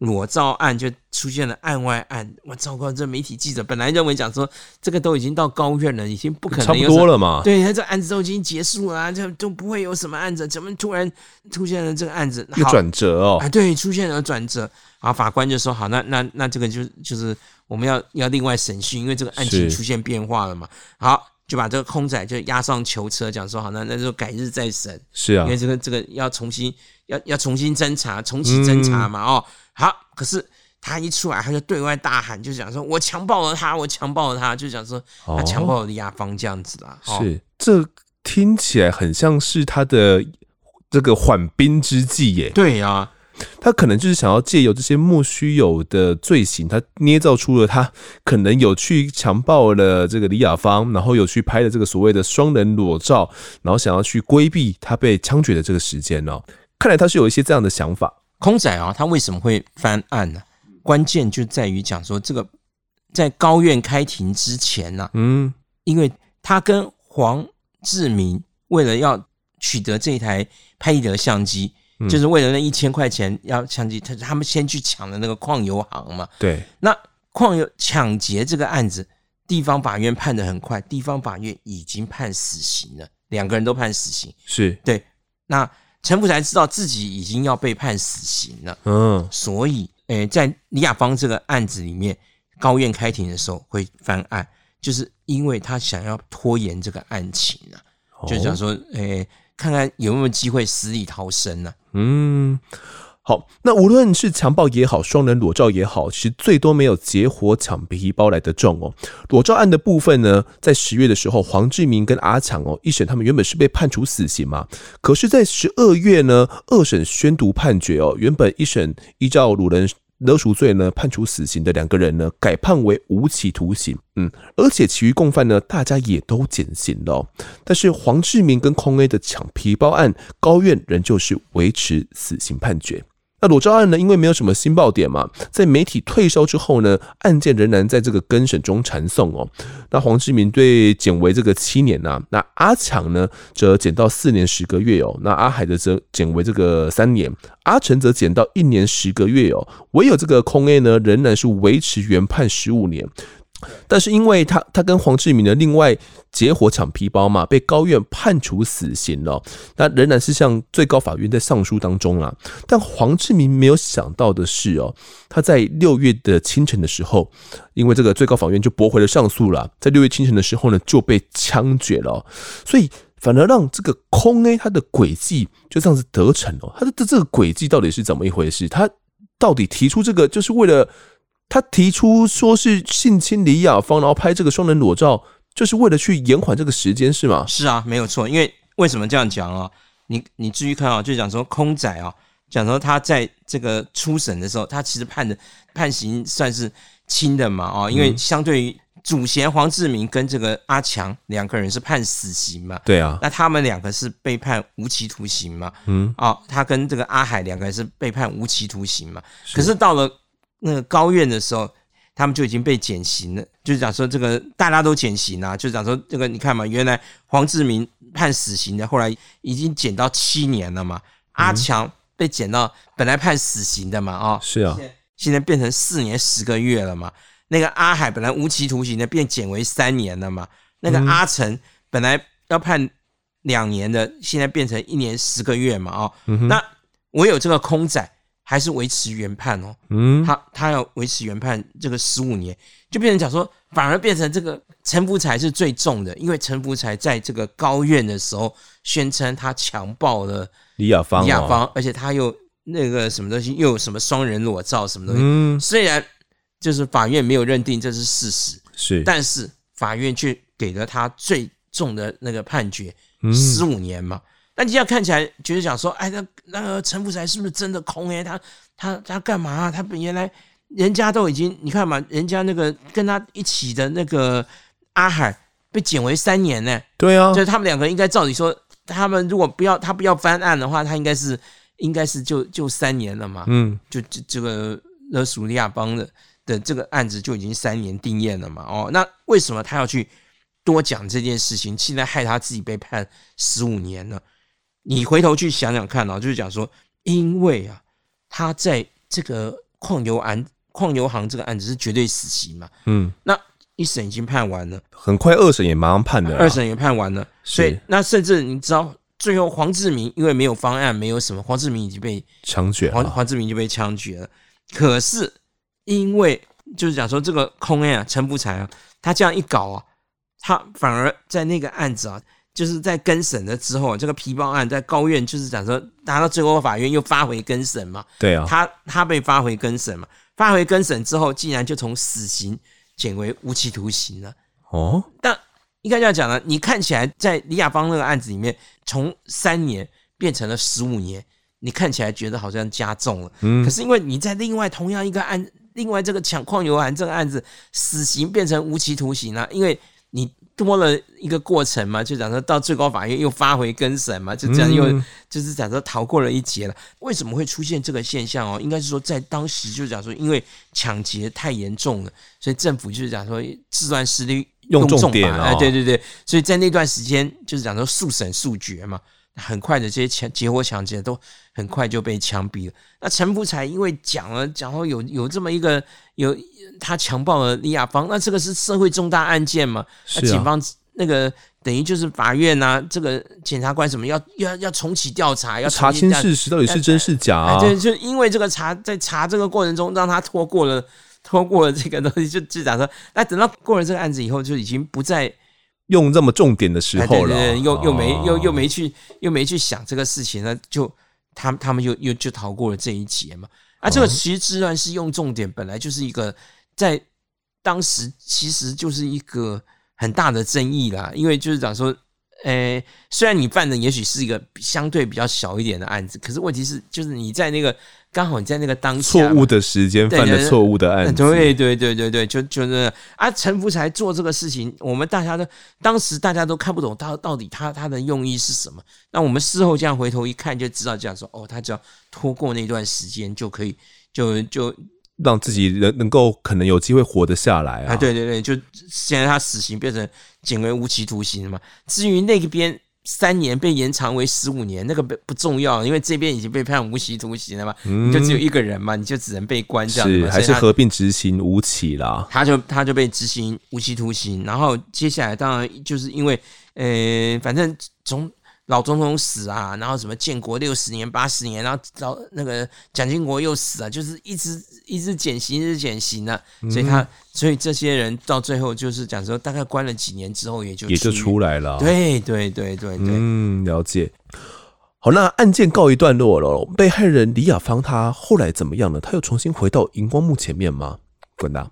裸照案就出现了案外案，我糟糕！这媒体记者本来认为讲说这个都已经到高院了，已经不可能差不多了嘛。对，他这案子都已经结束了，啊，就都不会有什么案子，怎么突然出现了这个案子？一个转折哦，啊，对，出现了转折。然后法官就说：“好，那那那这个就就是我们要要另外审讯，因为这个案情出现变化了嘛。”好，就把这个空仔就押上囚车，讲说：“好，那那就改日再审。”是啊，因为这个这个要重新要要重新侦查，重启侦查嘛，哦。好，可是他一出来，他就对外大喊，就讲说：“我强暴了他，我强暴了他。”就讲说他强暴了李亚芳这样子啦。哦、是，这听起来很像是他的这个缓兵之计耶。对呀、啊，他可能就是想要借由这些莫须有的罪行，他捏造出了他可能有去强暴了这个李雅芳，然后有去拍了这个所谓的双人裸照，然后想要去规避他被枪决的这个时间哦。看来他是有一些这样的想法。空仔啊，他为什么会翻案呢？关键就在于讲说，这个在高院开庭之前呢，嗯，因为他跟黄志明为了要取得这台拍立得相机，就是为了那一千块钱要相机，他他们先去抢了那个矿油行嘛。对，那矿油抢劫这个案子，地方法院判得很快，地方法院已经判死刑了，两个人都判死刑。是对，那。陈福才知道自己已经要被判死刑了，嗯，所以，诶，在李亚芳这个案子里面，高院开庭的时候会翻案，就是因为他想要拖延这个案情啊，就想说，诶，看看有没有机会死里逃生呢？嗯。好，那无论是强暴也好，双人裸照也好，其实最多没有结伙抢皮包来的重哦。裸照案的部分呢，在十月的时候，黄志明跟阿强哦，一审他们原本是被判处死刑嘛，可是，在十二月呢，二审宣读判决哦，原本一审依照鲁人勒赎罪呢判处死刑的两个人呢，改判为无期徒刑，嗯，而且其余共犯呢，大家也都减刑了。但是黄志明跟空 A 的抢皮包案，高院仍旧是维持死刑判决。那裸照案呢？因为没有什么新爆点嘛，在媒体退烧之后呢，案件仍然在这个更审中缠讼哦。那黄志明对减为这个七年呐、啊，那阿强呢则减到四年十个月哦。那阿海的则减为这个三年，阿成则减到一年十个月哦。唯有这个空 A 呢，仍然是维持原判十五年。但是因为他他跟黄志明的另外结伙抢皮包嘛，被高院判处死刑了。那仍然是向最高法院在上诉当中啊。但黄志明没有想到的是哦，他在六月的清晨的时候，因为这个最高法院就驳回了上诉了，在六月清晨的时候呢，就被枪决了。所以反而让这个空 A 他的诡计就这样子得逞了。他的这个诡计到底是怎么一回事？他到底提出这个就是为了？他提出说是性侵李亚芳，然后拍这个双人裸照，就是为了去延缓这个时间，是吗？是啊，没有错。因为为什么这样讲啊？你你注意看啊，就讲说空仔啊，讲说他在这个初审的时候，他其实判的判刑算是轻的嘛，哦，因为相对于主嫌黄志明跟这个阿强两个人是判死刑嘛，对啊，那他们两个是被判无期徒刑嘛，嗯，哦，他跟这个阿海两个人是被判无期徒刑嘛，可是到了那个高院的时候。他们就已经被减刑了，就是讲说这个大家都减刑啊，就是讲说这个你看嘛，原来黄志明判死刑的，后来已经减到七年了嘛。阿强被减到本来判死刑的嘛，啊，是啊，现在变成四年十个月了嘛。那个阿海本来无期徒刑的，变减为三年了嘛。那个阿成本来要判两年的，现在变成一年十个月嘛，啊，那我有这个空仔。还是维持原判哦，嗯，他他要维持原判这个十五年，就变成讲说，反而变成这个陈福才是最重的，因为陈福才在这个高院的时候宣称他强暴了李雅芳，李雅芳，而且他又那个什么东西，又有什么双人裸照什么东西，嗯，虽然就是法院没有认定这是事实，是，但是法院却给了他最重的那个判决，十五年嘛。那你这样看起来，觉得讲说，哎，那那个陈福才是不是真的空？哎，他他他干嘛啊？他原来人家都已经，你看嘛，人家那个跟他一起的那个阿海被减为三年呢。对啊，就是他们两个应该照理说，他们如果不要他不要翻案的话，他应该是应该是就就三年了嘛。嗯，就这这个勒索利亚邦的的这个案子就已经三年定谳了嘛。哦，那为什么他要去多讲这件事情？现在害他自己被判十五年呢？你回头去想想看啊，就是讲说，因为啊，他在这个矿油案、矿油行这个案子是绝对死刑嘛，嗯，那一审已经判完了，很快二审也马上判了，二审也判完了，所以那甚至你知道，最后黄志明因为没有方案，没有什么，黄志明已经被枪决，黄黄志明就被枪决了。可是因为就是讲说这个空案啊，陈福才啊，他这样一搞啊，他反而在那个案子啊。就是在更审了之后，这个皮包案在高院就是讲说拿到最高法院又发回更审嘛。对啊，他他被发回更审嘛，发回更审之后，竟然就从死刑减为无期徒刑了。哦，但应该这样讲呢，你看起来在李亚芳那个案子里面，从三年变成了十五年，你看起来觉得好像加重了。嗯，可是因为你在另外同样一个案，另外这个抢矿油案这个案子，死刑变成无期徒刑了，因为你。多了一个过程嘛，就讲说到最高法院又发回更审嘛，就这样又就是讲说逃过了一劫了。为什么会出现这个现象哦？应该是说在当时就是讲说，因为抢劫太严重了，所以政府就是讲说治乱势力用重点啊，对对对，所以在那段时间就是讲说速审速决嘛，很快的这些抢劫活抢劫都很快就被枪毙了。那陈福才因为讲了讲后有有这么一个有。他强暴了李亚芳，那这个是社会重大案件嘛？那警方那个等于就是法院呐、啊，这个检察官什么要要要重启调查，要查清事实，到底是真是假啊？对，就因为这个查在查这个过程中，让他拖过了拖过了这个东西，就就讲说，那等到过了这个案子以后，就已经不再用这么重点的时候了，对对对，又又没又又没去又没去想这个事情，那就他他们又又就逃过了这一劫嘛。啊，这个其实自然是用重点本来就是一个。在当时，其实就是一个很大的争议啦，因为就是讲说，诶，虽然你犯的也许是一个相对比较小一点的案子，可是问题是，就是你在那个刚好你在那个当下错误的时间犯了错误的案子，对对对对对，就就是啊，陈福才做这个事情，我们大家都当时大家都看不懂他到底他他的用意是什么，那我们事后这样回头一看就知道，这样说哦，他只要拖过那段时间就可以，就就。让自己能能够可能有机会活得下来啊！对对对，就现在他死刑变成减为无期徒刑了嘛。至于那边三年被延长为十五年，那个不不重要，因为这边已经被判无期徒刑了嘛，嗯、你就只有一个人嘛，你就只能被关这样子嘛。是还是合并执行无期啦？他就他就被执行无期徒刑，然后接下来当然就是因为呃，反正从。老总统死啊，然后什么建国六十年、八十年，然后老那个蒋经国又死啊，就是一直一直减刑，一直减刑啊。所以他所以这些人到最后就是讲说，大概关了几年之后，也就也就出来了。对对对对对，嗯，了解。好，那案件告一段落了。被害人李雅芳她后来怎么样了？她又重新回到荧光幕前面吗？滚蛋。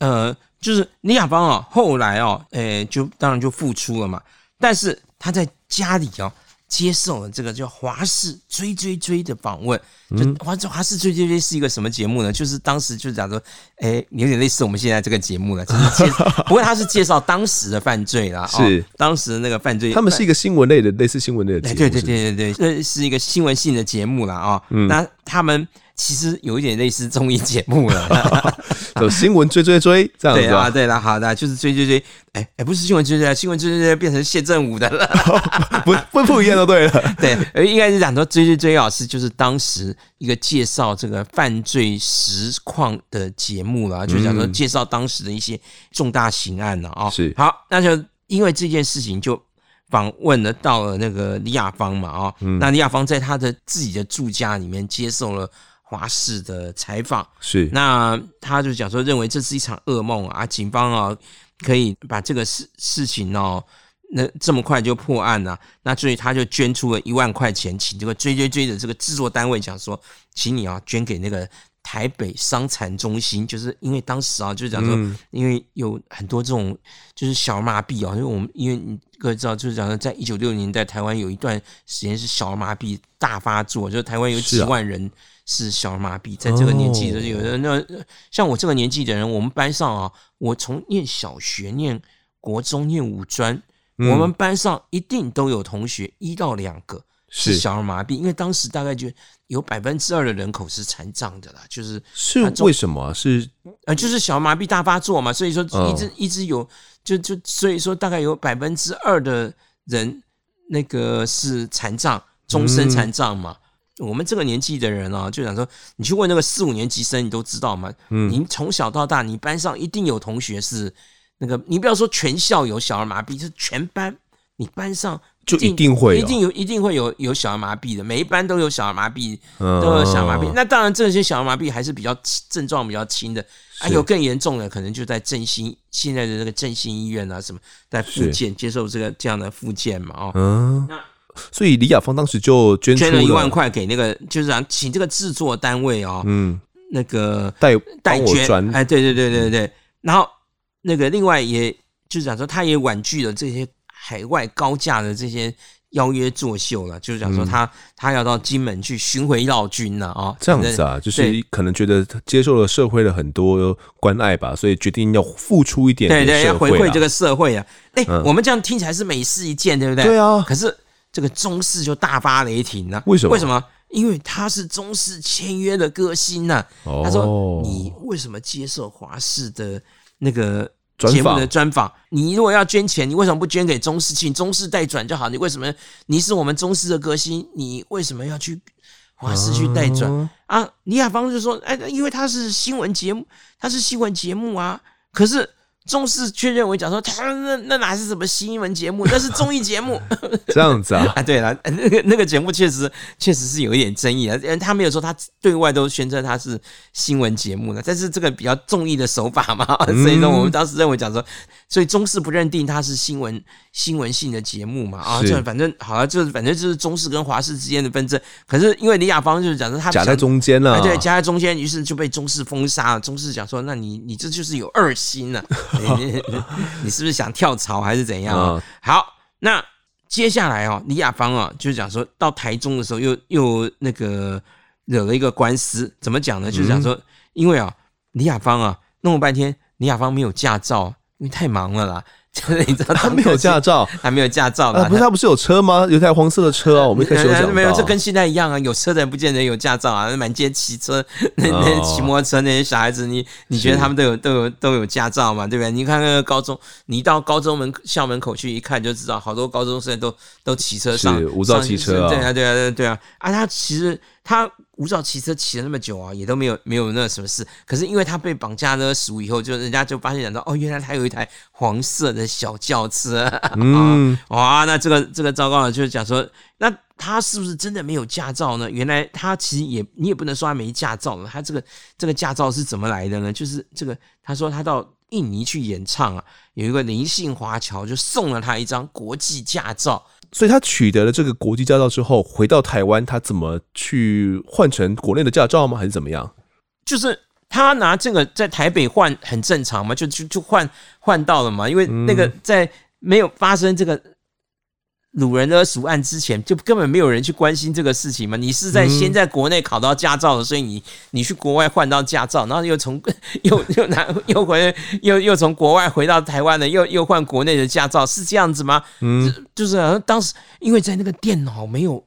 呃，就是李雅芳啊，后来哦，诶，就当然就复出了嘛，但是她在。家里哦，接受了这个叫华视追追追的访问。就华华视追追追是一个什么节目呢？就是当时就讲说，哎，有点类似我们现在这个节目了，就是介，不过他是介绍当时的犯罪啦，是当时的那个犯罪。他们是一个新闻类的，类似新闻类的节目。对对对对对，这是一个新闻性的节目了啊。那他们。其实有一点类似综艺节目了，有新闻追追追这样子。对啊，对了，好的，就是追追追。哎哎，不是新闻追追，新闻追追追变成谢振武的了，不不不一样就对了。对，应该是讲说追追追老师就是当时一个介绍这个犯罪实况的节目了，就讲说介绍当时的一些重大刑案了啊。是，好，那就因为这件事情就访问了到了那个李雅芳嘛啊，那李雅芳在他的自己的住家里面接受了。华视的采访是，那他就讲说，认为这是一场噩梦啊！警方啊，可以把这个事事情哦，那这么快就破案了，那所以他就捐出了一万块钱，请这个追追追的这个制作单位讲说，请你啊捐给那个台北伤残中心，就是因为当时啊，就是讲说，因为有很多这种就是小儿麻痹啊，因为我们因为你各位知道，就是讲说，在一九六零年代，台湾有一段时间是小儿麻痹大发作，就是台湾有几万人。是小儿麻痹，在这个年纪的有的那像我这个年纪的人，我们班上啊，我从念小学、念国中、念五专，我们班上一定都有同学一到两个是小儿麻痹，因为当时大概就有百分之二的人口是残障的啦，就是是为什么是呃，就是小儿麻痹大发作嘛，所以说一直一直有，就就所以说大概有百分之二的人那个是残障，终身残障嘛。我们这个年纪的人啊，就想说，你去问那个四五年级生，你都知道吗？嗯，你从小到大，你班上一定有同学是那个，你不要说全校有小儿麻痹，是全班，你班上就一定会，一定有，一定会有有小儿麻痹的，每一班都有小儿麻痹，都有小儿麻痹。那当然，这些小儿麻痹还是比较症状比较轻的，还有更严重的，可能就在振兴现在的这个振兴医院啊，什么在复健接受这个这样的复健嘛，哦，嗯，那。所以李雅芳当时就捐捐了一万块给那个，就是让请这个制作单位哦，嗯，那个代代捐，哎，对对对对对，然后那个另外也就是讲说，他也婉拒了这些海外高价的这些邀约作秀了，就是讲说他、嗯、他要到金门去巡回绕军了啊，这样子啊，就是可能觉得接受了社会的很多关爱吧，所以决定要付出一点，对对，要回馈这个社会啊。哎，我们这样听起来是美事一件，对不对？对啊，可是。这个中视就大发雷霆了，为什么？为什么？因为他是中视签约的歌星呐、啊。他说：“你为什么接受华视的那个节目的专访？你如果要捐钱，你为什么不捐给中视，请中视代转就好？你为什么？你是我们中视的歌星，你为什么要去华视去代转啊？”李雅芳就说：“哎，因为他是新闻节目，他是新闻节目啊。可是。”中视却认为讲说 他那那哪是什么新闻节目，那是 综艺节目。这样子啊？啊，对了，那个那个节目确实确实是有一点争议啊，因为他没有说他对外都宣称他是新闻节目的，但是这个比较综艺的手法嘛，所以说我们当时认为讲说，所以中视不认定它是新闻新闻性的节目嘛，啊，这反正好了，就是反正就是中视跟华视之间的纷争。可是因为李雅芳就是讲说他夹在中间了，对，夹在中间，于是就被中视封杀了。中视讲说，那你你这就是有二心 了。你，你是不是想跳槽还是怎样？哦、好，那接下来哦，李雅芳啊，就是讲说到台中的时候又，又又那个惹了一个官司，怎么讲呢？就是讲说，因为啊，李雅芳啊，弄了半天，李雅芳没有驾照，因为太忙了啦。就是 你知道他没有驾照，还没有驾照啊？不是他不是有车吗？有台黄色的车啊，我们可以休息。没有，这跟现在一样啊。有车的人不见得有驾照啊。满街骑车，那那骑摩托车那些小孩子，你你觉得他们都有都有都有驾照嘛？对不对？你看那个高中，你到高中门校门口去一看就知道，好多高中生都都骑车上无照骑车啊。对啊，对啊，对啊。啊，他其实他。无照骑车骑了那么久啊，也都没有没有那什么事。可是因为他被绑架勒赎以后，就人家就发现讲到哦，原来他有一台黄色的小轿车。嗯，哇，那这个这个糟糕了，就是讲说，那他是不是真的没有驾照呢？原来他其实也你也不能说他没驾照了，他这个这个驾照是怎么来的呢？就是这个他说他到印尼去演唱啊，有一个林姓华侨就送了他一张国际驾照。所以他取得了这个国际驾照之后，回到台湾，他怎么去换成国内的驾照吗？还是怎么样？就是他拿这个在台北换很正常嘛，就就就换换到了嘛。因为那个在没有发生这个掳人勒赎案之前，就根本没有人去关心这个事情嘛。你是在先在国内考到驾照的，所以你你去国外换到驾照，然后又从 又又拿又回又又从国外回到台湾的，又又换国内的驾照，是这样子吗？嗯，就是当时因为在那个电脑没有。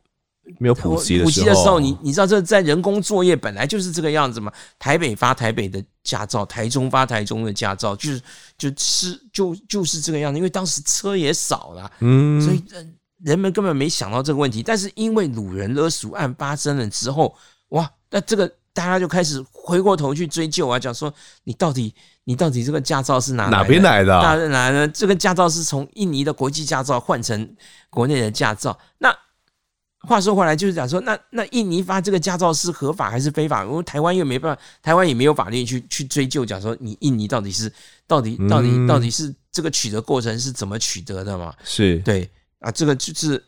没有普及的时候，普及的时候，你你知道这在人工作业本来就是这个样子嘛？台北发台北的驾照，台中发台中的驾照，就是就是就就是这个样子。因为当时车也少了，嗯，所以人们根本没想到这个问题。但是因为掳人勒赎案发生了之后，哇，那这个大家就开始回过头去追究啊，讲说你到底你到底这个驾照是哪哪边来的？哪来的？这个驾照是从印尼的国际驾照换成国内的驾照，那。话说回来，就是讲说，那那印尼发这个驾照是合法还是非法？因为台湾又没办法，台湾也没有法律去去追究，讲说你印尼到底是到底到底到底是这个取得过程是怎么取得的嘛？是对啊，这个就是。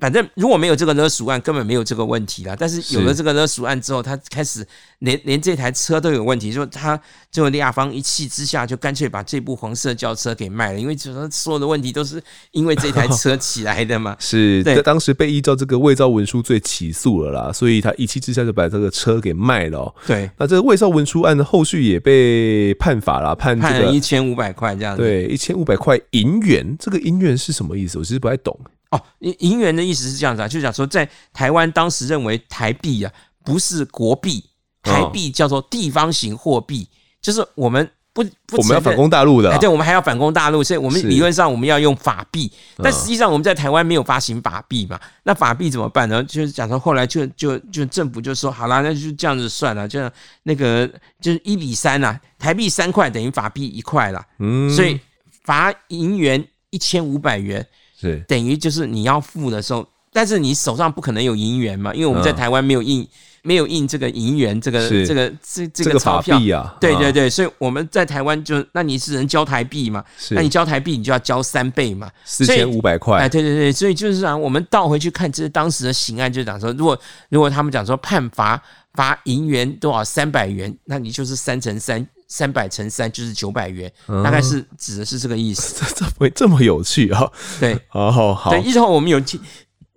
反正如果没有这个勒赎案，根本没有这个问题啦。但是有了这个勒赎案之后，他开始连连这台车都有问题，就他就李亚方一气之下，就干脆把这部黄色轿车给卖了，因为觉得所有的问题都是因为这台车起来的嘛。是，对，当时被依照这个伪造文书罪起诉了啦，所以他一气之下就把这个车给卖了喔。对，那这个伪造文书案的后续也被判罚了，判这个一千五百块这样子。对，一千五百块银元，这个银元是什么意思？我其实不太懂。哦，银银元的意思是这样子啊，就是讲说，在台湾当时认为台币啊不是国币，台币叫做地方型货币，就是我们不不我们要反攻大陆的，对，我们还要反攻大陆，所以我们理论上我们要用法币，但实际上我们在台湾没有发行法币嘛，那法币怎么办呢？就是讲说后来就就就政府就说好啦，那就这样子算了，就那个就是一比三啊，台币三块等于法币一块了，嗯，所以罚银元一千五百元。是等于就是你要付的时候，但是你手上不可能有银元嘛，因为我们在台湾没有印、嗯、没有印这个银元这个这个这这个钞票啊，对对对，所以我们在台湾就那你是能交台币嘛？那你交台币你就要交三倍嘛，四千五百块。哎，对对对，所以就是讲我们倒回去看，这是当时的刑案，就讲说，如果如果他们讲说判罚罚银元多少三百元，那你就是三乘三。三百乘三就是九百元，大概是指的是这个意思。这怎么会这么有趣啊？对，好好好。对，一直后我们有介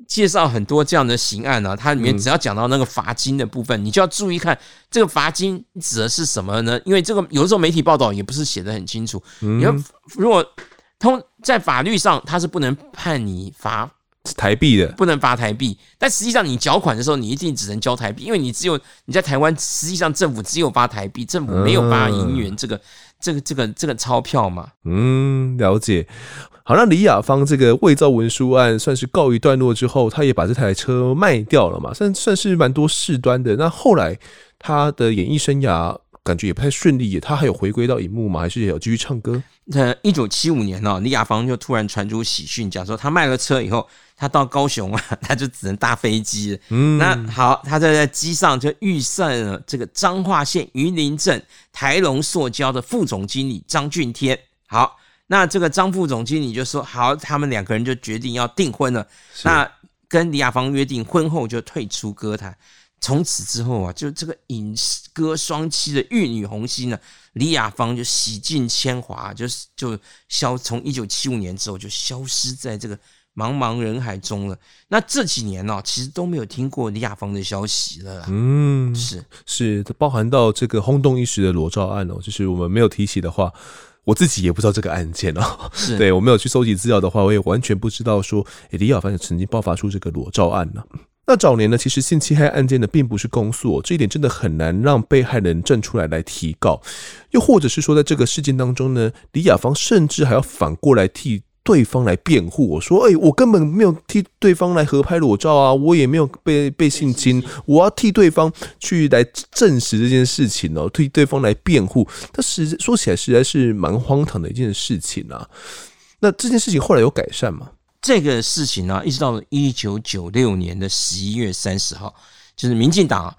介绍很多这样的刑案呢，它里面只要讲到那个罚金的部分，你就要注意看这个罚金指的是什么呢？因为这个有的时候媒体报道也不是写的很清楚。你要如果通在法律上，他是不能判你罚。台币的不能发台币，但实际上你缴款的时候，你一定只能交台币，因为你只有你在台湾，实际上政府只有发台币，政府没有发银元这个、嗯、这个这个这个钞票嘛。嗯，了解。好，那李雅芳这个伪造文书案算是告一段落之后，他也把这台车卖掉了嘛，算算是蛮多事端的。那后来他的演艺生涯感觉也不太顺利，他还有回归到荧幕吗？还是也有继续唱歌？呃，一九七五年呢，李亚芳就突然传出喜讯，讲说他卖了车以后。他到高雄啊，他就只能搭飞机。嗯，那好，他在在机上就遇上了这个彰化县云林镇台龙塑胶的副总经理张俊天。好，那这个张副总经理就说：“好，他们两个人就决定要订婚了。那跟李亚芳约定，婚后就退出歌坛。从此之后啊，就这个影歌双栖的玉女红星呢，李亚芳就洗尽铅华，就是就消从一九七五年之后就消失在这个。”茫茫人海中了，那这几年呢、喔，其实都没有听过李亚芳的消息了。嗯，是是，包含到这个轰动一时的裸照案哦、喔，就是我们没有提起的话，我自己也不知道这个案件哦、对我没有去搜集资料的话，我也完全不知道说，欸、李亚芳也曾经爆发出这个裸照案呢。那早年呢，其实性侵害案件呢，并不是公诉，这一点真的很难让被害人站出来来提告，又或者是说，在这个事件当中呢，李雅芳甚至还要反过来替。对方来辩护，我说：“哎、欸，我根本没有替对方来合拍裸照啊，我也没有被被性侵，我要替对方去来证实这件事情哦，替对方来辩护。但实说起来实在是蛮荒唐的一件事情啊。那这件事情后来有改善吗？这个事情呢、啊，一直到了一九九六年的十一月三十号，就是民进党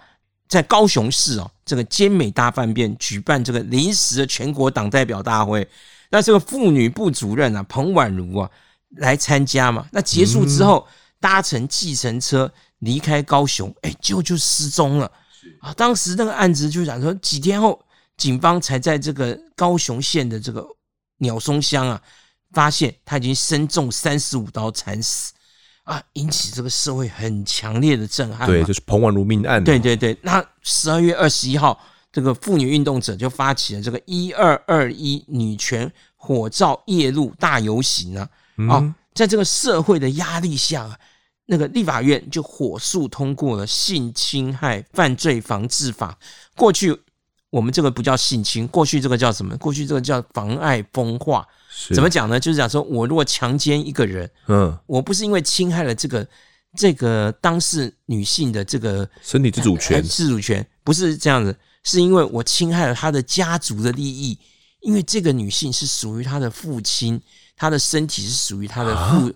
在高雄市哦，这个坚美大饭店举办这个临时的全国党代表大会。”那这个妇女部主任啊，彭婉如啊，来参加嘛。那结束之后，搭乘计程车离开高雄，哎，就就失踪了。啊，当时那个案子就讲说，几天后，警方才在这个高雄县的这个鸟松乡啊，发现他已经身中三十五刀惨死。啊，引起这个社会很强烈的震撼。对，就是彭婉如命案。对对对，那十二月二十一号，这个妇女运动者就发起了这个一二二一女权火照夜路大游行啊！啊、哦，在这个社会的压力下，那个立法院就火速通过了性侵害犯罪防治法。过去我们这个不叫性侵，过去这个叫什么？过去这个叫妨碍风化。怎么讲呢？就是讲说，我如果强奸一个人，嗯，我不是因为侵害了这个这个当事女性的这个身体自主权，自主权不是这样子，是因为我侵害了她的家族的利益，因为这个女性是属于她的父亲，她的身体是属于她的父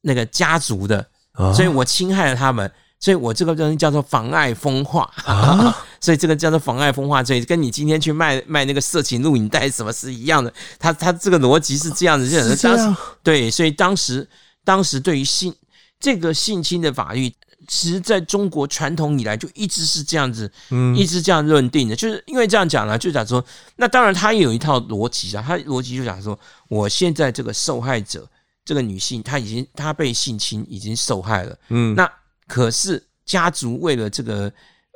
那个家族的，所以我侵害了他们。所以我这个东西叫做妨碍风化啊，所以这个叫做妨碍风化罪，跟你今天去卖卖那个色情录影带什么是一样的。他他这个逻辑是这样子，就是当时对，所以当时当时对于性这个性侵的法律，其实在中国传统以来就一直是这样子，嗯，一直这样认定的。就是因为这样讲呢，就讲说，那当然他也有一套逻辑啊，他逻辑就讲说，我现在这个受害者这个女性，她已经她被性侵已经受害了，嗯，那。可是家族为了这个，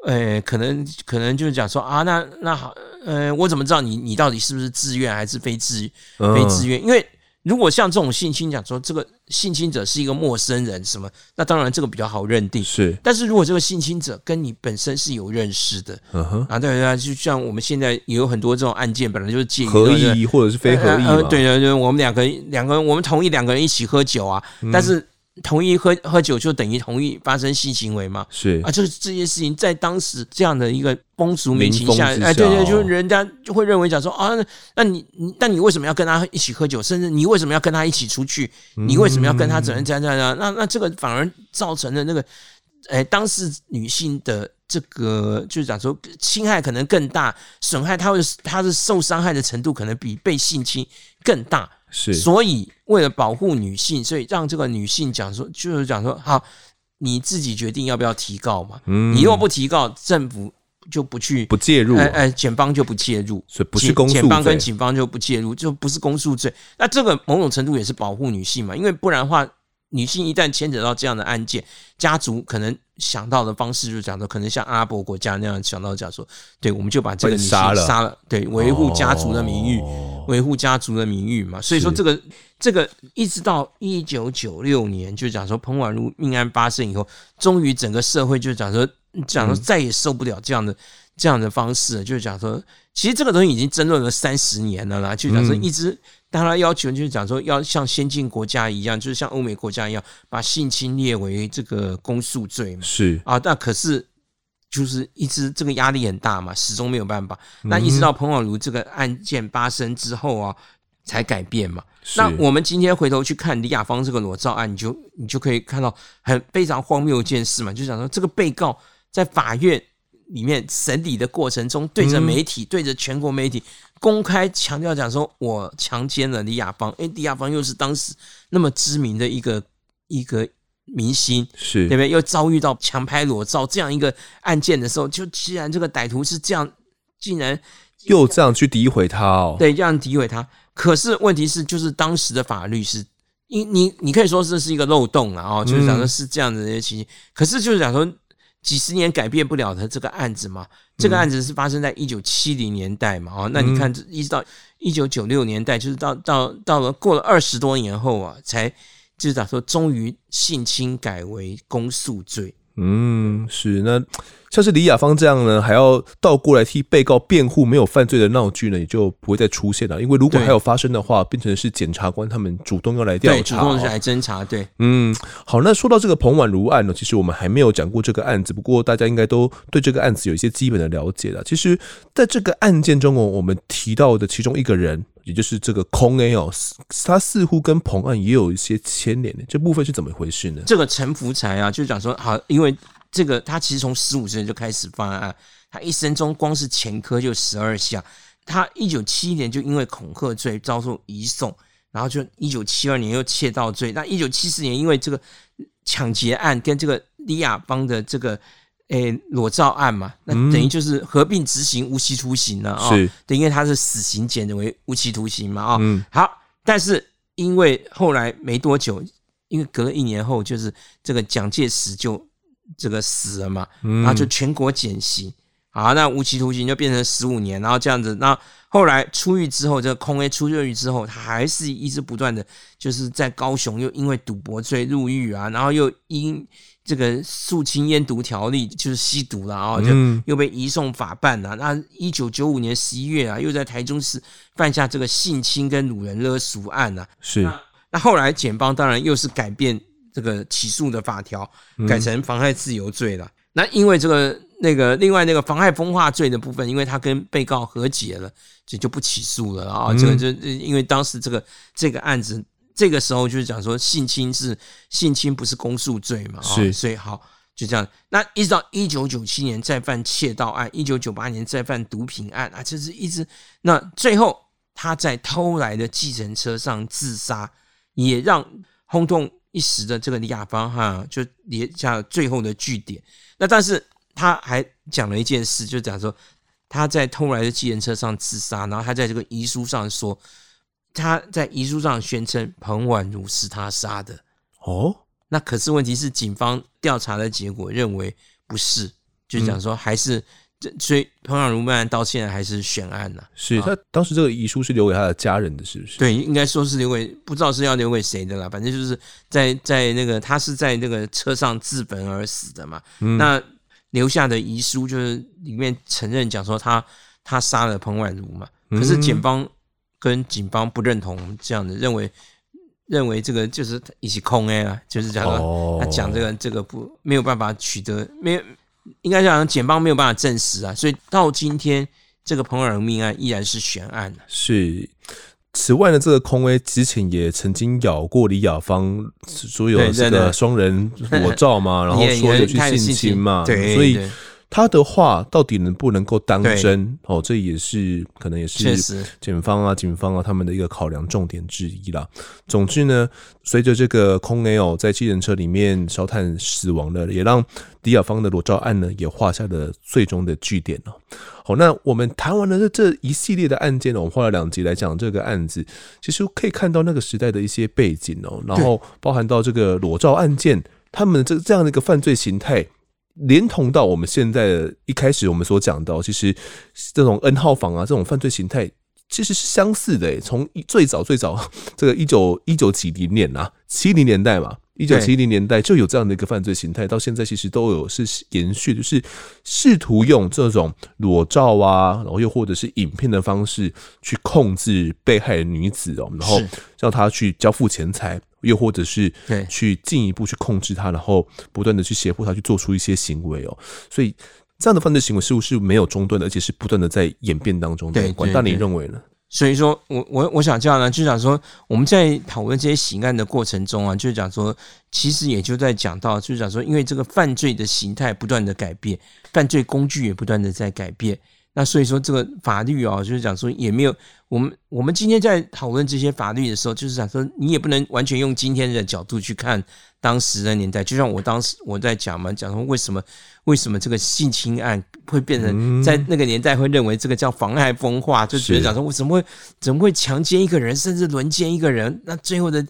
呃，可能可能就是讲说啊，那那好，呃，我怎么知道你你到底是不是自愿还是非自非自愿？因为如果像这种性侵讲说这个性侵者是一个陌生人什么，那当然这个比较好认定。是，但是如果这个性侵者跟你本身是有认识的，嗯哼，啊，对对，就像我们现在也有很多这种案件，本来就是介于合意或者是非合意嘛，对对对，我们两个两个人我们同意两个人一起喝酒啊，但是。同意喝喝酒就等于同意发生性行为嘛？是啊，就是这件事情在当时这样的一个风俗民情下，下，哎，对对，就是人家就会认为讲说啊，那那你你那你为什么要跟他一起喝酒？甚至你为什么要跟他一起出去？你为什么要跟他怎样怎样怎样？那那这个反而造成了那个哎，当事女性的这个就是讲说侵害可能更大，损害她会她的受伤害的程度可能比被性侵更大。是，所以为了保护女性，所以让这个女性讲说，就是讲说，好，你自己决定要不要提告嘛。嗯，你如果不提告，政府就不去不介入，哎哎，检方就不介入，所以不是公诉，检方跟警方就不介入，就不是公诉罪。那这个某种程度也是保护女性嘛，因为不然的话。女性一旦牵扯到这样的案件，家族可能想到的方式就是讲说，可能像阿拉伯国家那样想到讲说，对，我们就把这个女性杀了，杀了，对，维护家族的名誉，维护家族的名誉嘛。所以说，这个这个一直到一九九六年，就讲说彭婉如命案发生以后，终于整个社会就讲说，讲说再也受不了这样的这样的方式，就是讲说，其实这个东西已经争论了三十年了啦，就讲说一直。当他要求就是讲说，要像先进国家一样，就是像欧美国家一样，把性侵列为这个公诉罪嘛。是啊，但可是就是一直这个压力很大嘛，始终没有办法。那一直到彭婉如这个案件发生之后啊，才改变嘛。那我们今天回头去看李雅芳这个裸照案，你就你就可以看到很非常荒谬一件事嘛，就讲说这个被告在法院里面审理的过程中，对着媒体，对着全国媒体。公开强调讲说，我强奸了李雅芳，因为，李雅芳又是当时那么知名的一个一个明星，是对不对？又遭遇到强拍裸照这样一个案件的时候，就既然这个歹徒是这样，竟然又这样去诋毁他哦，对，这样诋毁他。可是问题是，就是当时的法律是，你你你可以说这是一个漏洞了哦，就是讲说是这样的一些情形。可是就是讲说。几十年改变不了的这个案子嘛，这个案子是发生在一九七零年代嘛，哦，那你看，一直到一九九六年代，就是到到到了过了二十多年后啊，才就是咋说，终于性侵改为公诉罪。嗯，是那。像是李雅芳这样呢，还要倒过来替被告辩护，没有犯罪的闹剧呢，也就不会再出现了。因为如果还有发生的话，变成是检察官他们主动要来调查，主动来侦查。对，嗯，好，那说到这个彭婉如案呢，其实我们还没有讲过这个案子，不过大家应该都对这个案子有一些基本的了解了。其实，在这个案件中哦，我们提到的其中一个人，也就是这个空 A 哦，他似乎跟彭案也有一些牵连的，这部分是怎么回事呢？这个陈福才啊，就讲说好，因为。这个他其实从十五岁就开始犯案，他一生中光是前科就十二项。他一九七一年就因为恐吓罪遭受移送，然后就一九七二年又窃盗罪。那一九七四年因为这个抢劫案跟这个李亚邦的这个诶裸照案嘛，那等于就是合并执行无期徒刑了啊。是，等于他是死刑减为无期徒刑嘛啊。嗯。好，但是因为后来没多久。因为隔了一年后，就是这个蒋介石就这个死了嘛，嗯然后就全国减刑，好，那无期徒刑就变成十五年，然后这样子，那后来出狱之后，这个空 A 出狱之后，他还是一直不断的，就是在高雄又因为赌博罪入狱啊，然后又因这个肃清烟毒条例就是吸毒了啊，就又被移送法办了。那一九九五年十一月啊，又在台中市犯下这个性侵跟掳人勒赎案啊。是。那后来检方当然又是改变这个起诉的法条，改成妨害自由罪了。嗯、那因为这个那个另外那个妨害风化罪的部分，因为他跟被告和解了，这就，就不起诉了啊。这个就因为当时这个这个案子。这个时候就是讲说性侵是性侵不是公诉罪嘛，是，所以好就这样。那一直到一九九七年再犯窃盗案，一九九八年再犯毒品案啊，就是一直那最后他在偷来的计程车上自杀，也让轰动一时的这个李雅芳哈就留下最后的据点。那但是他还讲了一件事，就讲说他在偷来的计程车上自杀，然后他在这个遗书上说。他在遗书上宣称彭婉如是他杀的哦，那可是问题是警方调查的结果认为不是，就讲说还是这，所以彭婉如案到现在还是悬案呢。是他当时这个遗书是留给他的家人的，是不是？对，应该说是留给不知道是要留给谁的啦。反正就是在在那个他是在那个车上自焚而死的嘛。那留下的遗书就是里面承认讲说他他杀了彭婉如嘛。可是检方。跟警方不认同这样的，认为认为这个就是一起空 A 啊，就是讲说他讲这个这个不没有办法取得，没有应该讲检方没有办法证实啊，所以到今天这个彭婉如命案依然是悬案。是，此外呢，这个空威之前也曾经咬过李雅芳，说有这个双人裸照嘛，然后说有去性侵嘛，对，所以。他的话到底能不能够当真？哦，这也是可能也是检方啊、警方啊他们的一个考量重点之一啦。总之呢，随着这个空 A 哦在计程车里面烧炭死亡了，也让迪亚方的裸照案呢也画下了最终的句点哦。好，那我们谈完了这这一系列的案件呢，我们花了两集来讲这个案子，其实可以看到那个时代的一些背景哦，然后包含到这个裸照案件，他们这这样的一个犯罪形态。连同到我们现在的一开始我们所讲到，其实这种 N 号房啊，这种犯罪形态其实是相似的诶。从最早最早 这个一九一九几零年啊，七零年代嘛，一九七零年代就有这样的一个犯罪形态，到现在其实都有是延续，就是试图用这种裸照啊，然后又或者是影片的方式去控制被害的女子哦，然后让她去交付钱财。又或者是去进一步去控制他，然后不断的去胁迫他去做出一些行为哦，所以这样的犯罪行为似乎是没有中断的，而且是不断的在演变当中的。管大，你认为呢？所以说我我我想这样呢，就想说我们在讨论这些刑案的过程中啊，就是讲说，其实也就在讲到，就是讲说，因为这个犯罪的形态不断的改变，犯罪工具也不断的在改变，那所以说这个法律啊，就是讲说也没有。我们我们今天在讨论这些法律的时候，就是想说，你也不能完全用今天的角度去看当时的年代。就像我当时我在讲嘛，讲说为什么为什么这个性侵案会变成在那个年代会认为这个叫妨碍风化，就觉得讲说为什么会怎么会强奸一个人，甚至轮奸一个人？那最后的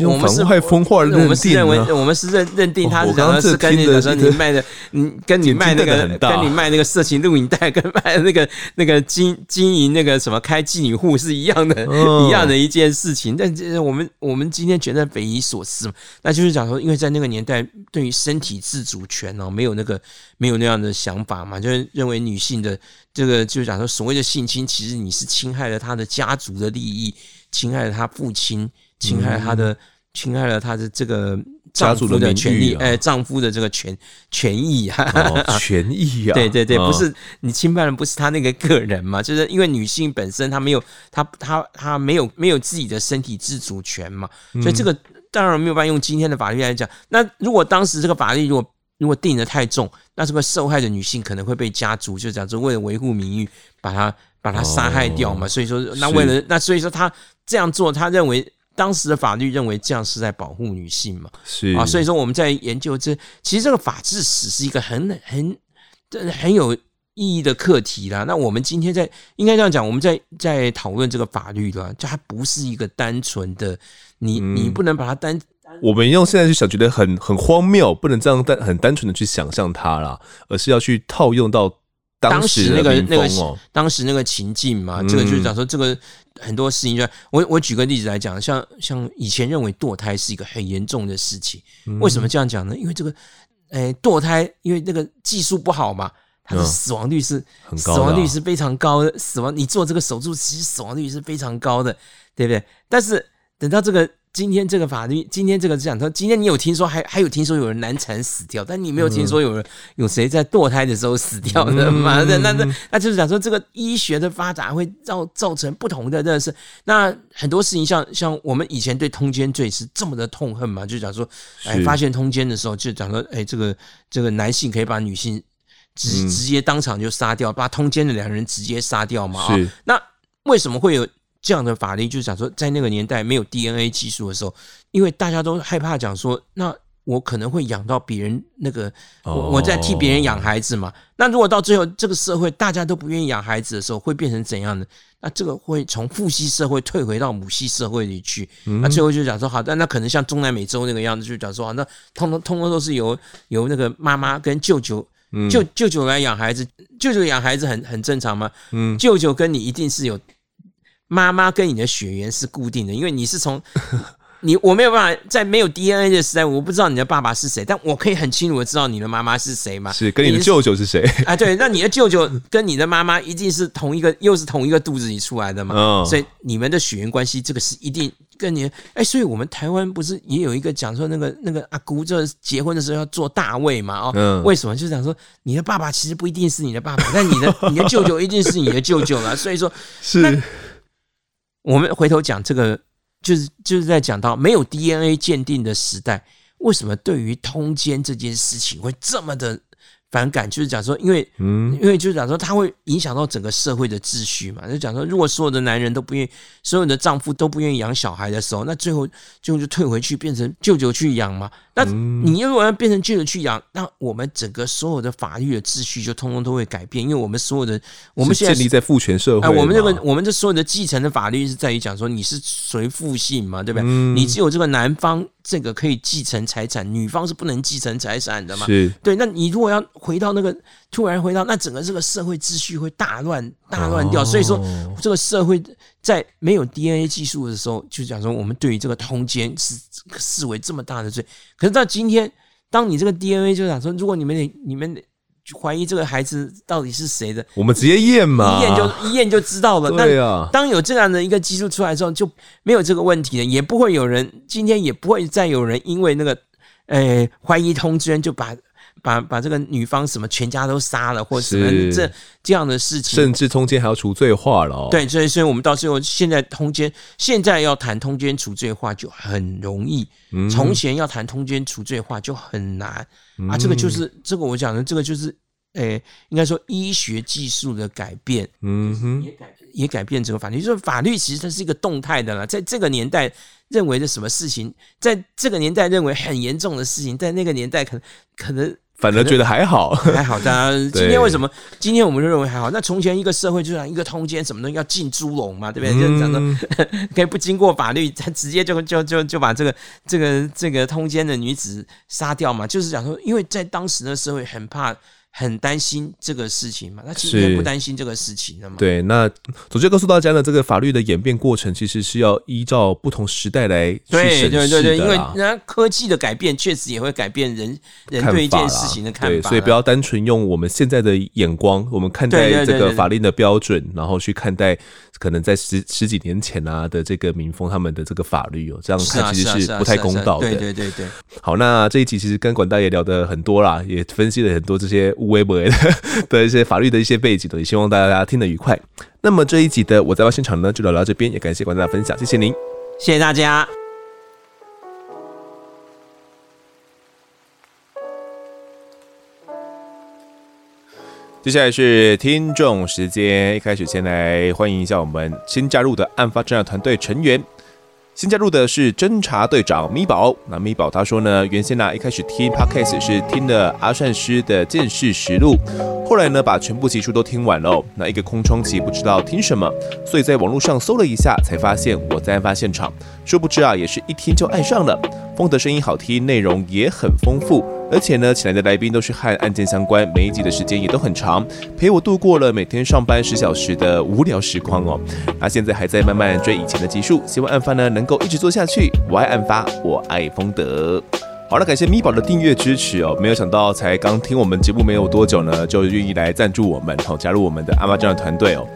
我们是妨害风化，我们是认为我们是认认定他是讲是跟你讲说你卖的，你，跟你卖那个跟你卖那个色情录影带，跟卖那个那个经经营那个什么开妓女。女户是一样的，一样的一件事情，但这我们我们今天觉得匪夷所思嘛，那就是讲说，因为在那个年代，对于身体自主权哦，没有那个没有那样的想法嘛，就是认为女性的这个就是讲说，所谓的性侵，其实你是侵害了她的家族的利益，侵害了她父亲，侵害了她的，侵害了她的这个。丈夫的权利，哎，丈夫的这个权权益啊，权益啊，对对对，不是你侵犯的不是他那个个人嘛？就是因为女性本身她没有，她她她没有没有自己的身体自主权嘛，所以这个当然没有办法用今天的法律来讲。那如果当时这个法律如果如果定得太重，那这个受害的女性可能会被家族就讲说为了维护名誉，把她把她杀害掉嘛。所以说，那为了那所以说她这样做，她认为。当时的法律认为这样是在保护女性嘛？是啊，所以说我们在研究这，其实这个法治史是一个很很很有意义的课题啦。那我们今天在应该这样讲，我们在在讨论这个法律的，就它不是一个单纯的，你你不能把它单单我们用现在去想，觉得很很荒谬，不能这样单很单纯的去想象它啦，而是要去套用到当时那个那个当时那个情境嘛。这个就是讲说，这个很多事情就，就我我举个例子来讲，像像以前认为堕胎是一个很严重的事情，为什么这样讲呢？因为这个，诶，堕胎因为那个技术不好嘛。它的死亡率是很高，死亡率是非常高的。死亡，你做这个手术，其实死亡率是非常高的，对不对？但是等到这个今天这个法律，今天这个讲说，今天你有听说还还有听说有人难产死掉，但你没有听说有人有谁在堕胎的时候死掉的嘛？那那那那就是讲说，这个医学的发展会造造成不同的认识。那很多事情像像我们以前对通奸罪是这么的痛恨嘛？就讲说，哎，发现通奸的时候就讲说，哎，这个这个男性可以把女性。直直接当场就杀掉，把通奸的两个人直接杀掉嘛？啊，那为什么会有这样的法律？就是讲说，在那个年代没有 DNA 技术的时候，因为大家都害怕讲说，那我可能会养到别人那个，我我在替别人养孩子嘛。那如果到最后这个社会大家都不愿意养孩子的时候，会变成怎样呢？那这个会从父系社会退回到母系社会里去。那最后就讲说，好，但那可能像中南美洲那个样子，就讲说，那通通通通都是由由那个妈妈跟舅舅。舅舅舅来养孩子，舅舅养孩子很很正常吗？嗯，舅舅跟你一定是有妈妈跟你的血缘是固定的，因为你是从 你我没有办法在没有 DNA 的时代，我不知道你的爸爸是谁，但我可以很清楚的知道你的妈妈是谁嘛？是跟你的舅舅是谁？啊，对，那你的舅舅跟你的妈妈一定是同一个，又是同一个肚子里出来的嘛？嗯，所以你们的血缘关系，这个是一定。跟你哎，所以我们台湾不是也有一个讲说那个那个阿姑，这结婚的时候要做大位嘛？哦，嗯、为什么？就是讲说你的爸爸其实不一定是你的爸爸，但你的你的舅舅一定是你的舅舅了。所以说，是我们回头讲这个，就是就是在讲到没有 DNA 鉴定的时代，为什么对于通奸这件事情会这么的？反感就是讲说，因为，因为就是讲说，它会影响到整个社会的秩序嘛。就讲说，如果所有的男人都不愿意，所有的丈夫都不愿意养小孩的时候，那最后最后就退回去变成舅舅去养嘛。那你如果要变成舅舅去养，那我们整个所有的法律的秩序就通通都会改变，因为我们所有的我们现在建立在父权社会，哎，我们这个我们这所有的继承的法律是在于讲说，你是随父姓嘛，对不对？你只有这个男方。这个可以继承财产，女方是不能继承财产的嘛？是对。那你如果要回到那个，突然回到那整个这个社会秩序会大乱大乱掉。哦、所以说，这个社会在没有 DNA 技术的时候，就讲说我们对于这个通奸是视为这么大的罪。可是到今天，当你这个 DNA 就讲说，如果你们得你们得。怀疑这个孩子到底是谁的？我们直接验嘛，一验就一验就知道了。对啊，当有这样的一个技术出来之后，就没有这个问题了，也不会有人今天也不会再有人因为那个呃怀疑通奸就把把把这个女方什么全家都杀了，或者什么这这样的事情，甚至通奸还要除罪化了哦。对，所以所以我们到最后现在通奸，现在要谈通奸除罪化就很容易，从前要谈通奸除罪化就很难。啊，这个就是这个我讲的，这个就是，诶、欸，应该说医学技术的改变，嗯哼，也改也改变这个法律。就是法律其实它是一个动态的了，在这个年代认为的什么事情，在这个年代认为很严重的事情，在那个年代可能可能。反而觉得还好，还好。大家 今天为什么？今天我们就认为还好。那从前一个社会，就像一个通奸，什么东西要浸猪笼嘛，对不对？就讲说 可以不经过法律，他直接就就就就把这个这个这个通奸的女子杀掉嘛。就是讲说，因为在当时的社会很怕。很担心这个事情嘛？那今天不担心这个事情的嘛？对，那总结告诉大家呢，这个法律的演变过程其实是要依照不同时代来去审视的。对对对对，因为那科技的改变确实也会改变人人对一件事情的看法。对，所以不要单纯用我们现在的眼光，我们看待这个法令的标准，然后去看待可能在十十几年前啊的这个民风他们的这个法律哦，这样看其实是不太公道的。对对对对。好，那这一集其实跟管大爷聊得很多啦，也分析了很多这些。微博的的一些法律的一些背景，也希望大家听得愉快。那么这一集的我在外现场呢，就聊到这边，也感谢管大家分享，谢谢您，谢谢大家。接下来是听众时间，一开始先来欢迎一下我们新加入的案发侦查团队成员新加入的是侦查队长咪宝，那咪宝他说呢，原先呢、一开始听 Podcast 是听了阿善师的《见识实录》，后来呢把全部集数都听完了，那一个空窗期不知道听什么，所以在网络上搜了一下，才发现我在案发现场，殊不知啊也是一听就爱上了。风的声音好听，内容也很丰富，而且呢，请来的来宾都是和案件相关，每一集的时间也都很长，陪我度过了每天上班十小时的无聊时光哦。那现在还在慢慢追以前的集数，希望案发呢能够一直做下去。我爱案发，我爱丰德。好了，感谢咪宝的订阅支持哦。没有想到才刚听我们节目没有多久呢，就愿意来赞助我们，好加入我们的案发侦团队哦。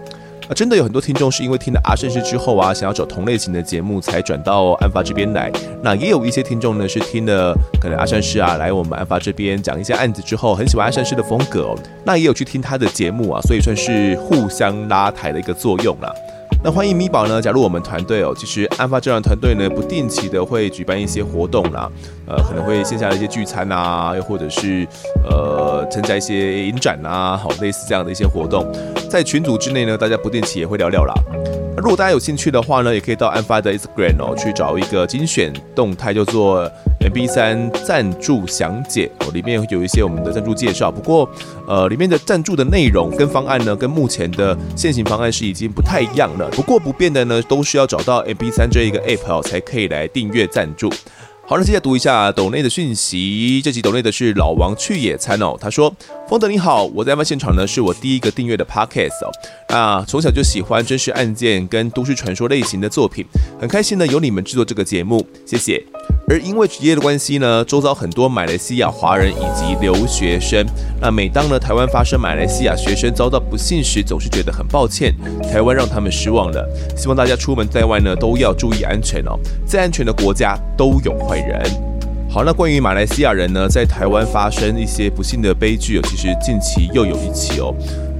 啊，真的有很多听众是因为听了阿善师之后啊，想要找同类型的节目才转到案发这边来。那也有一些听众呢是听了可能阿善师啊来我们案发这边讲一些案子之后，很喜欢阿善师的风格哦。那也有去听他的节目啊，所以算是互相拉抬的一个作用啦。那欢迎米宝呢加入我们团队哦。其实案发侦团队呢不定期的会举办一些活动啦，呃，可能会线下的一些聚餐啊，又或者是呃参加一些影展啊，好类似这样的一些活动，在群组之内呢，大家不定期也会聊聊啦。如果大家有兴趣的话呢，也可以到案发的 Instagram 哦，去找一个精选动态，叫做 MB 三赞助详解哦，里面有一些我们的赞助介绍。不过，呃，里面的赞助的内容跟方案呢，跟目前的现行方案是已经不太一样了。不过不变的呢，都需要找到 MB 三这一个 App 哦，才可以来订阅赞助。好，那接下来读一下抖内的讯息。这集抖内的是老王去野餐哦。他说：“丰德你好，我在案发现场呢，是我第一个订阅的 Podcast 哦。那从小就喜欢真实案件跟都市传说类型的作品，很开心呢有你们制作这个节目，谢谢。”而因为职业的关系呢，周遭很多马来西亚华人以及留学生。那每当呢台湾发生马来西亚学生遭到不幸时，总是觉得很抱歉，台湾让他们失望了。希望大家出门在外呢都要注意安全哦，在安全的国家都有坏人。好，那关于马来西亚人呢在台湾发生一些不幸的悲剧，其实近期又有一起哦。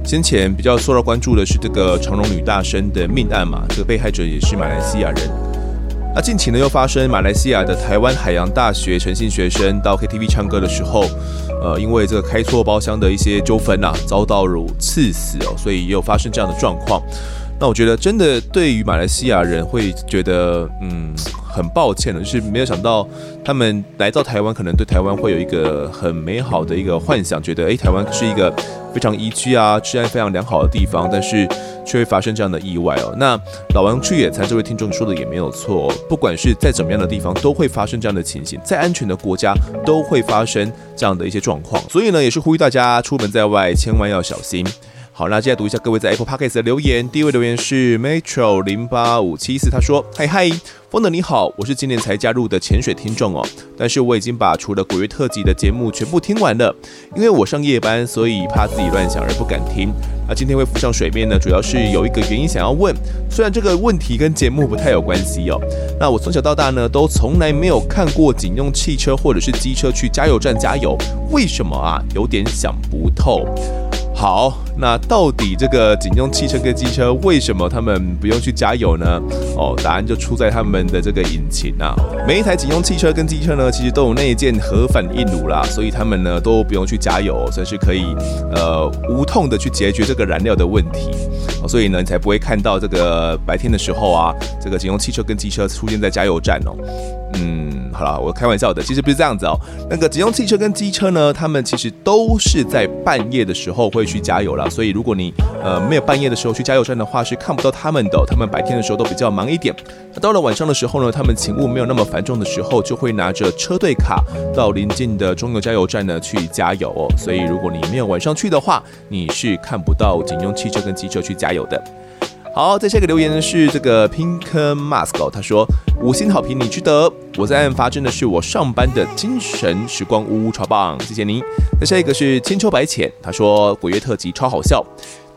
先前比较受到关注的是这个长荣女大生的命案嘛，这个被害者也是马来西亚人。那近期呢，又发生马来西亚的台湾海洋大学诚信学生到 KTV 唱歌的时候，呃，因为这个开错包厢的一些纠纷呐，遭到如刺死哦，所以也有发生这样的状况。那我觉得，真的对于马来西亚人会觉得，嗯。很抱歉的，就是没有想到他们来到台湾，可能对台湾会有一个很美好的一个幻想，觉得诶，台湾是一个非常宜居啊，治安非常良好的地方，但是却会发生这样的意外哦。那老王去野餐这位听众说的也没有错，不管是在怎么样的地方，都会发生这样的情形，在安全的国家都会发生这样的一些状况，所以呢，也是呼吁大家出门在外千万要小心。好，那接下来读一下各位在 Apple Podcast 的留言。第一位留言是 Metro 零八五七四，他说：“嗨嗨，风的你好，我是今年才加入的潜水听众哦，但是我已经把除了鬼月特辑的节目全部听完了，因为我上夜班，所以怕自己乱想而不敢听。那今天会浮上水面呢，主要是有一个原因想要问，虽然这个问题跟节目不太有关系哦。那我从小到大呢，都从来没有看过警用汽车或者是机车去加油站加油，为什么啊？有点想不透。”好，那到底这个警用汽车跟机车为什么他们不用去加油呢？哦，答案就出在他们的这个引擎啊。每一台警用汽车跟机车呢，其实都有内建核反应炉啦，所以他们呢都不用去加油，算是可以呃无痛的去解决这个燃料的问题。哦，所以呢，你才不会看到这个白天的时候啊，这个警用汽车跟机车出现在加油站哦。嗯，好了，我开玩笑的，其实不是这样子哦。那个警用汽车跟机车呢，他们其实都是在半夜的时候会去去加油了。所以如果你呃没有半夜的时候去加油站的话，是看不到他们的。他们白天的时候都比较忙一点。那到了晚上的时候呢，他们勤务没有那么繁重的时候，就会拿着车队卡到临近的中油加油站呢去加油。所以如果你没有晚上去的话，你是看不到警用汽车跟机车去加油的。好，在下一个留言呢是这个 Pink Mask，他说五星好评，你值得。我在案发真的是我上班的精神时光屋，超棒，谢谢您。那下一个是千秋白浅，他说鬼月特辑超好笑。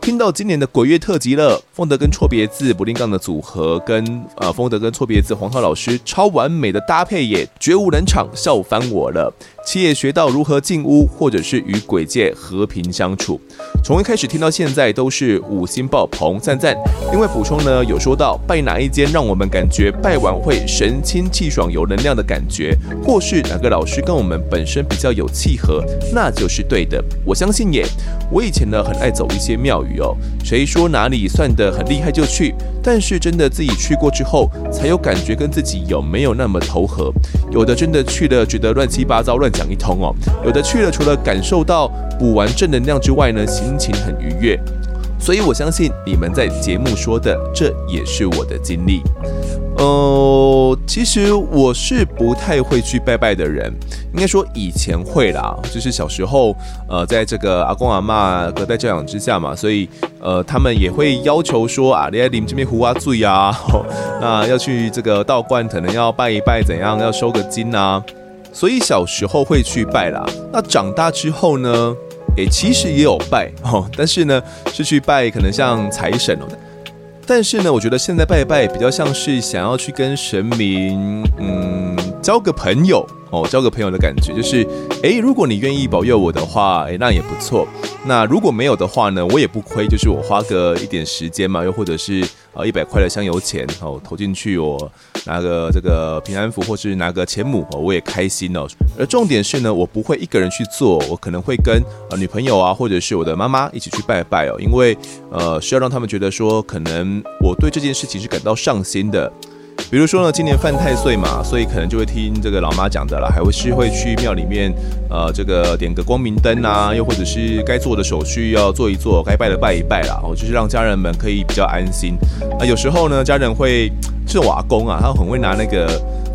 听到今年的鬼月特辑了，丰德跟错别字不定杠的组合，跟呃丰德跟错别字黄涛老师超完美的搭配也绝无冷场，笑翻我了。七也学到如何进屋，或者是与鬼界和平相处。从一开始听到现在都是五星爆棚，赞赞。另外补充呢，有说到拜哪一间让我们感觉拜完会神清气爽、有能量的感觉，或是哪个老师跟我们本身比较有契合，那就是对的。我相信耶。我以前呢很爱走一些庙宇。宇哦。谁说哪里算得很厉害就去？但是真的自己去过之后，才有感觉跟自己有没有那么投合。有的真的去了，觉得乱七八糟乱讲一通哦。有的去了，除了感受到补完正能量之外呢，心情很愉悦。所以我相信你们在节目说的，这也是我的经历。呃，其实我是不太会去拜拜的人，应该说以前会啦，就是小时候，呃，在这个阿公阿嬷隔代教养之下嘛，所以呃，他们也会要求说啊，你在你们这边胡啊醉啊，那要去这个道观，可能要拜一拜，怎样要收个金啊，所以小时候会去拜啦。那长大之后呢，诶，其实也有拜 哦，但是呢，是去拜可能像财神哦。但是呢，我觉得现在拜拜比较像是想要去跟神明，嗯，交个朋友。哦，交个朋友的感觉就是，诶，如果你愿意保佑我的话，诶，那也不错。那如果没有的话呢，我也不亏，就是我花个一点时间嘛，又或者是呃一百块的香油钱哦投进去，我拿个这个平安符，或是拿个钱母，哦，我也开心哦。而重点是呢，我不会一个人去做，我可能会跟呃女朋友啊，或者是我的妈妈一起去拜拜哦，因为呃需要让他们觉得说，可能我对这件事情是感到上心的。比如说呢，今年犯太岁嘛，所以可能就会听这个老妈讲的了，还会是会去庙里面，呃，这个点个光明灯啊，又或者是该做的手续要做一做，该拜的拜一拜啦，哦，就是让家人们可以比较安心。啊有时候呢，家人会，就是瓦工啊，他很会拿那个。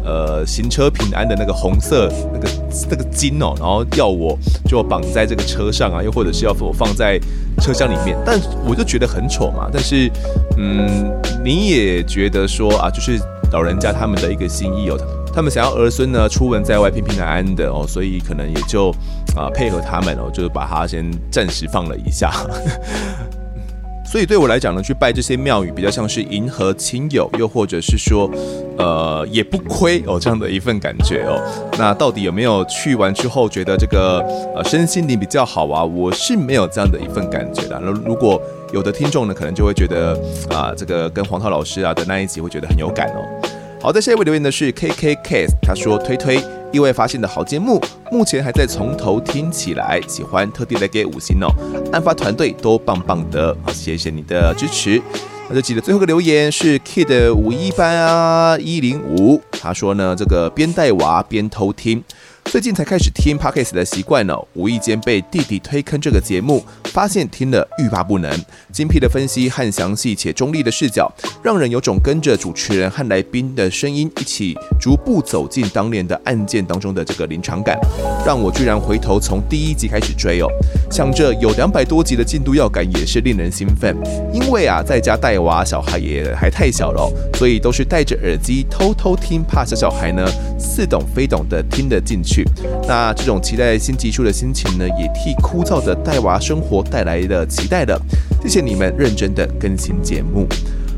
呃，行车平安的那个红色那个那个金哦，然后要我就绑在这个车上啊，又或者是要我放在车厢里面，但我就觉得很丑嘛。但是，嗯，你也觉得说啊，就是老人家他们的一个心意哦，他们想要儿孙呢出门在外平平安安的哦，所以可能也就啊配合他们哦，就是把他先暂时放了一下。所以对我来讲呢，去拜这些庙宇比较像是迎合亲友，又或者是说，呃，也不亏哦这样的一份感觉哦。那到底有没有去完之后觉得这个呃身心灵比较好啊？我是没有这样的一份感觉的。那如果有的听众呢，可能就会觉得啊，这个跟黄涛老师啊的那一集会觉得很有感哦。好的，下一位留言的是 K K K，他说推推。意外发现的好节目，目前还在从头听起来，喜欢特地来给五星哦。案发团队都棒棒的，好，谢谢你的支持。那就记得最后一个留言是 Kid 五一班啊一零五，他说呢，这个边带娃边偷听。最近才开始听 Podcast 的习惯呢，无意间被弟弟推坑这个节目，发现听了欲罢不能。精辟的分析和详细且中立的视角，让人有种跟着主持人和来宾的声音一起逐步走进当年的案件当中的这个临场感，让我居然回头从第一集开始追哦。想着有两百多集的进度要赶，也是令人兴奋。因为啊，在家带娃，小孩也还太小了，所以都是戴着耳机偷偷听，怕小小孩呢似懂非懂的听得进去。去那这种期待新技术的心情呢，也替枯燥的带娃生活带来了期待的。谢谢你们认真的更新节目，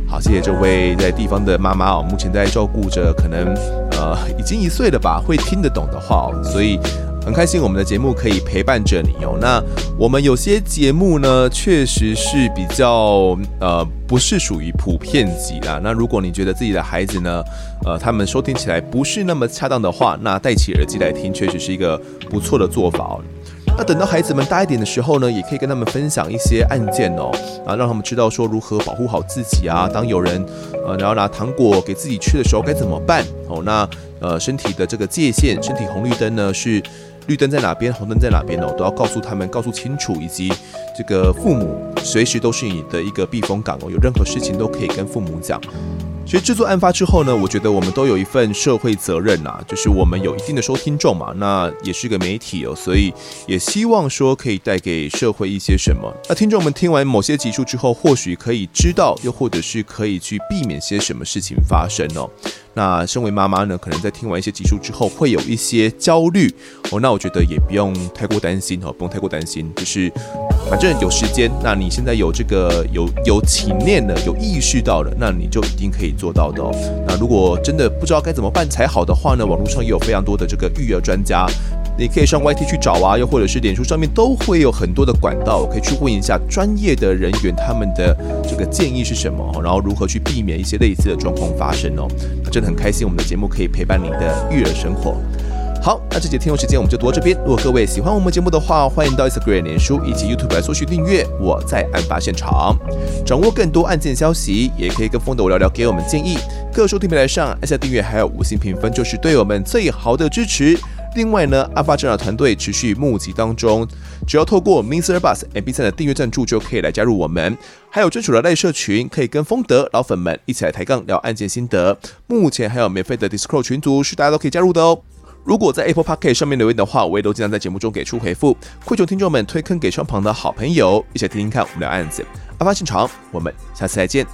好，谢谢这位在地方的妈妈哦，目前在照顾着可能呃已经一岁了吧，会听得懂的话哦，所以。很开心我们的节目可以陪伴着你哦。那我们有些节目呢，确实是比较呃不是属于普遍级啦。那如果你觉得自己的孩子呢，呃，他们收听起来不是那么恰当的话，那戴起耳机来听，确实是一个不错的做法哦。那等到孩子们大一点的时候呢，也可以跟他们分享一些案件哦，啊，让他们知道说如何保护好自己啊。当有人呃然后拿糖果给自己吃的时候该怎么办哦？那呃身体的这个界限，身体红绿灯呢是。绿灯在哪边，红灯在哪边哦，都要告诉他们，告诉清楚，以及这个父母随时都是你的一个避风港哦，有任何事情都可以跟父母讲。其实制作案发之后呢，我觉得我们都有一份社会责任呐，就是我们有一定的收听众嘛，那也是个媒体哦，所以也希望说可以带给社会一些什么。那听众们听完某些集数之后，或许可以知道，又或者是可以去避免些什么事情发生哦。那身为妈妈呢，可能在听完一些集数之后，会有一些焦虑哦。那我觉得也不用太过担心哦，不用太过担心，就是反正有时间。那你现在有这个有有体念了，有意识到了，那你就一定可以做到的哦。那如果真的不知道该怎么办才好的话呢，网络上也有非常多的这个育儿专家。你可以上 YT 去找啊，又或者是脸书上面都会有很多的管道，可以去问一下专业的人员，他们的这个建议是什么，然后如何去避免一些类似的状况发生哦。真的很开心，我们的节目可以陪伴你的育儿生活。好，那这节听众时间我们就读到这边。如果各位喜欢我们节目的话，欢迎到 Instagram、脸书以及 YouTube 来搜寻订阅。我在案发现场，掌握更多案件消息，也可以跟风德我聊聊，给我们建议。各收听平台上按下订阅，还有五星评分，就是对我们最好的支持。另外呢，案发侦查团队持续募集当中，只要透过 Mr. Bus MP3 的订阅赞助就可以来加入我们。还有专属的赖社群，可以跟风德老粉们一起来抬杠聊案件心得。目前还有免费的 Discord 群组，是大家都可以加入的哦。如果在 Apple Podcast 上面留言的话，我也都尽量在节目中给出回复。跪求听众们推坑给身旁的好朋友，一起听听看我们的案子。案发现场，我们下次再见。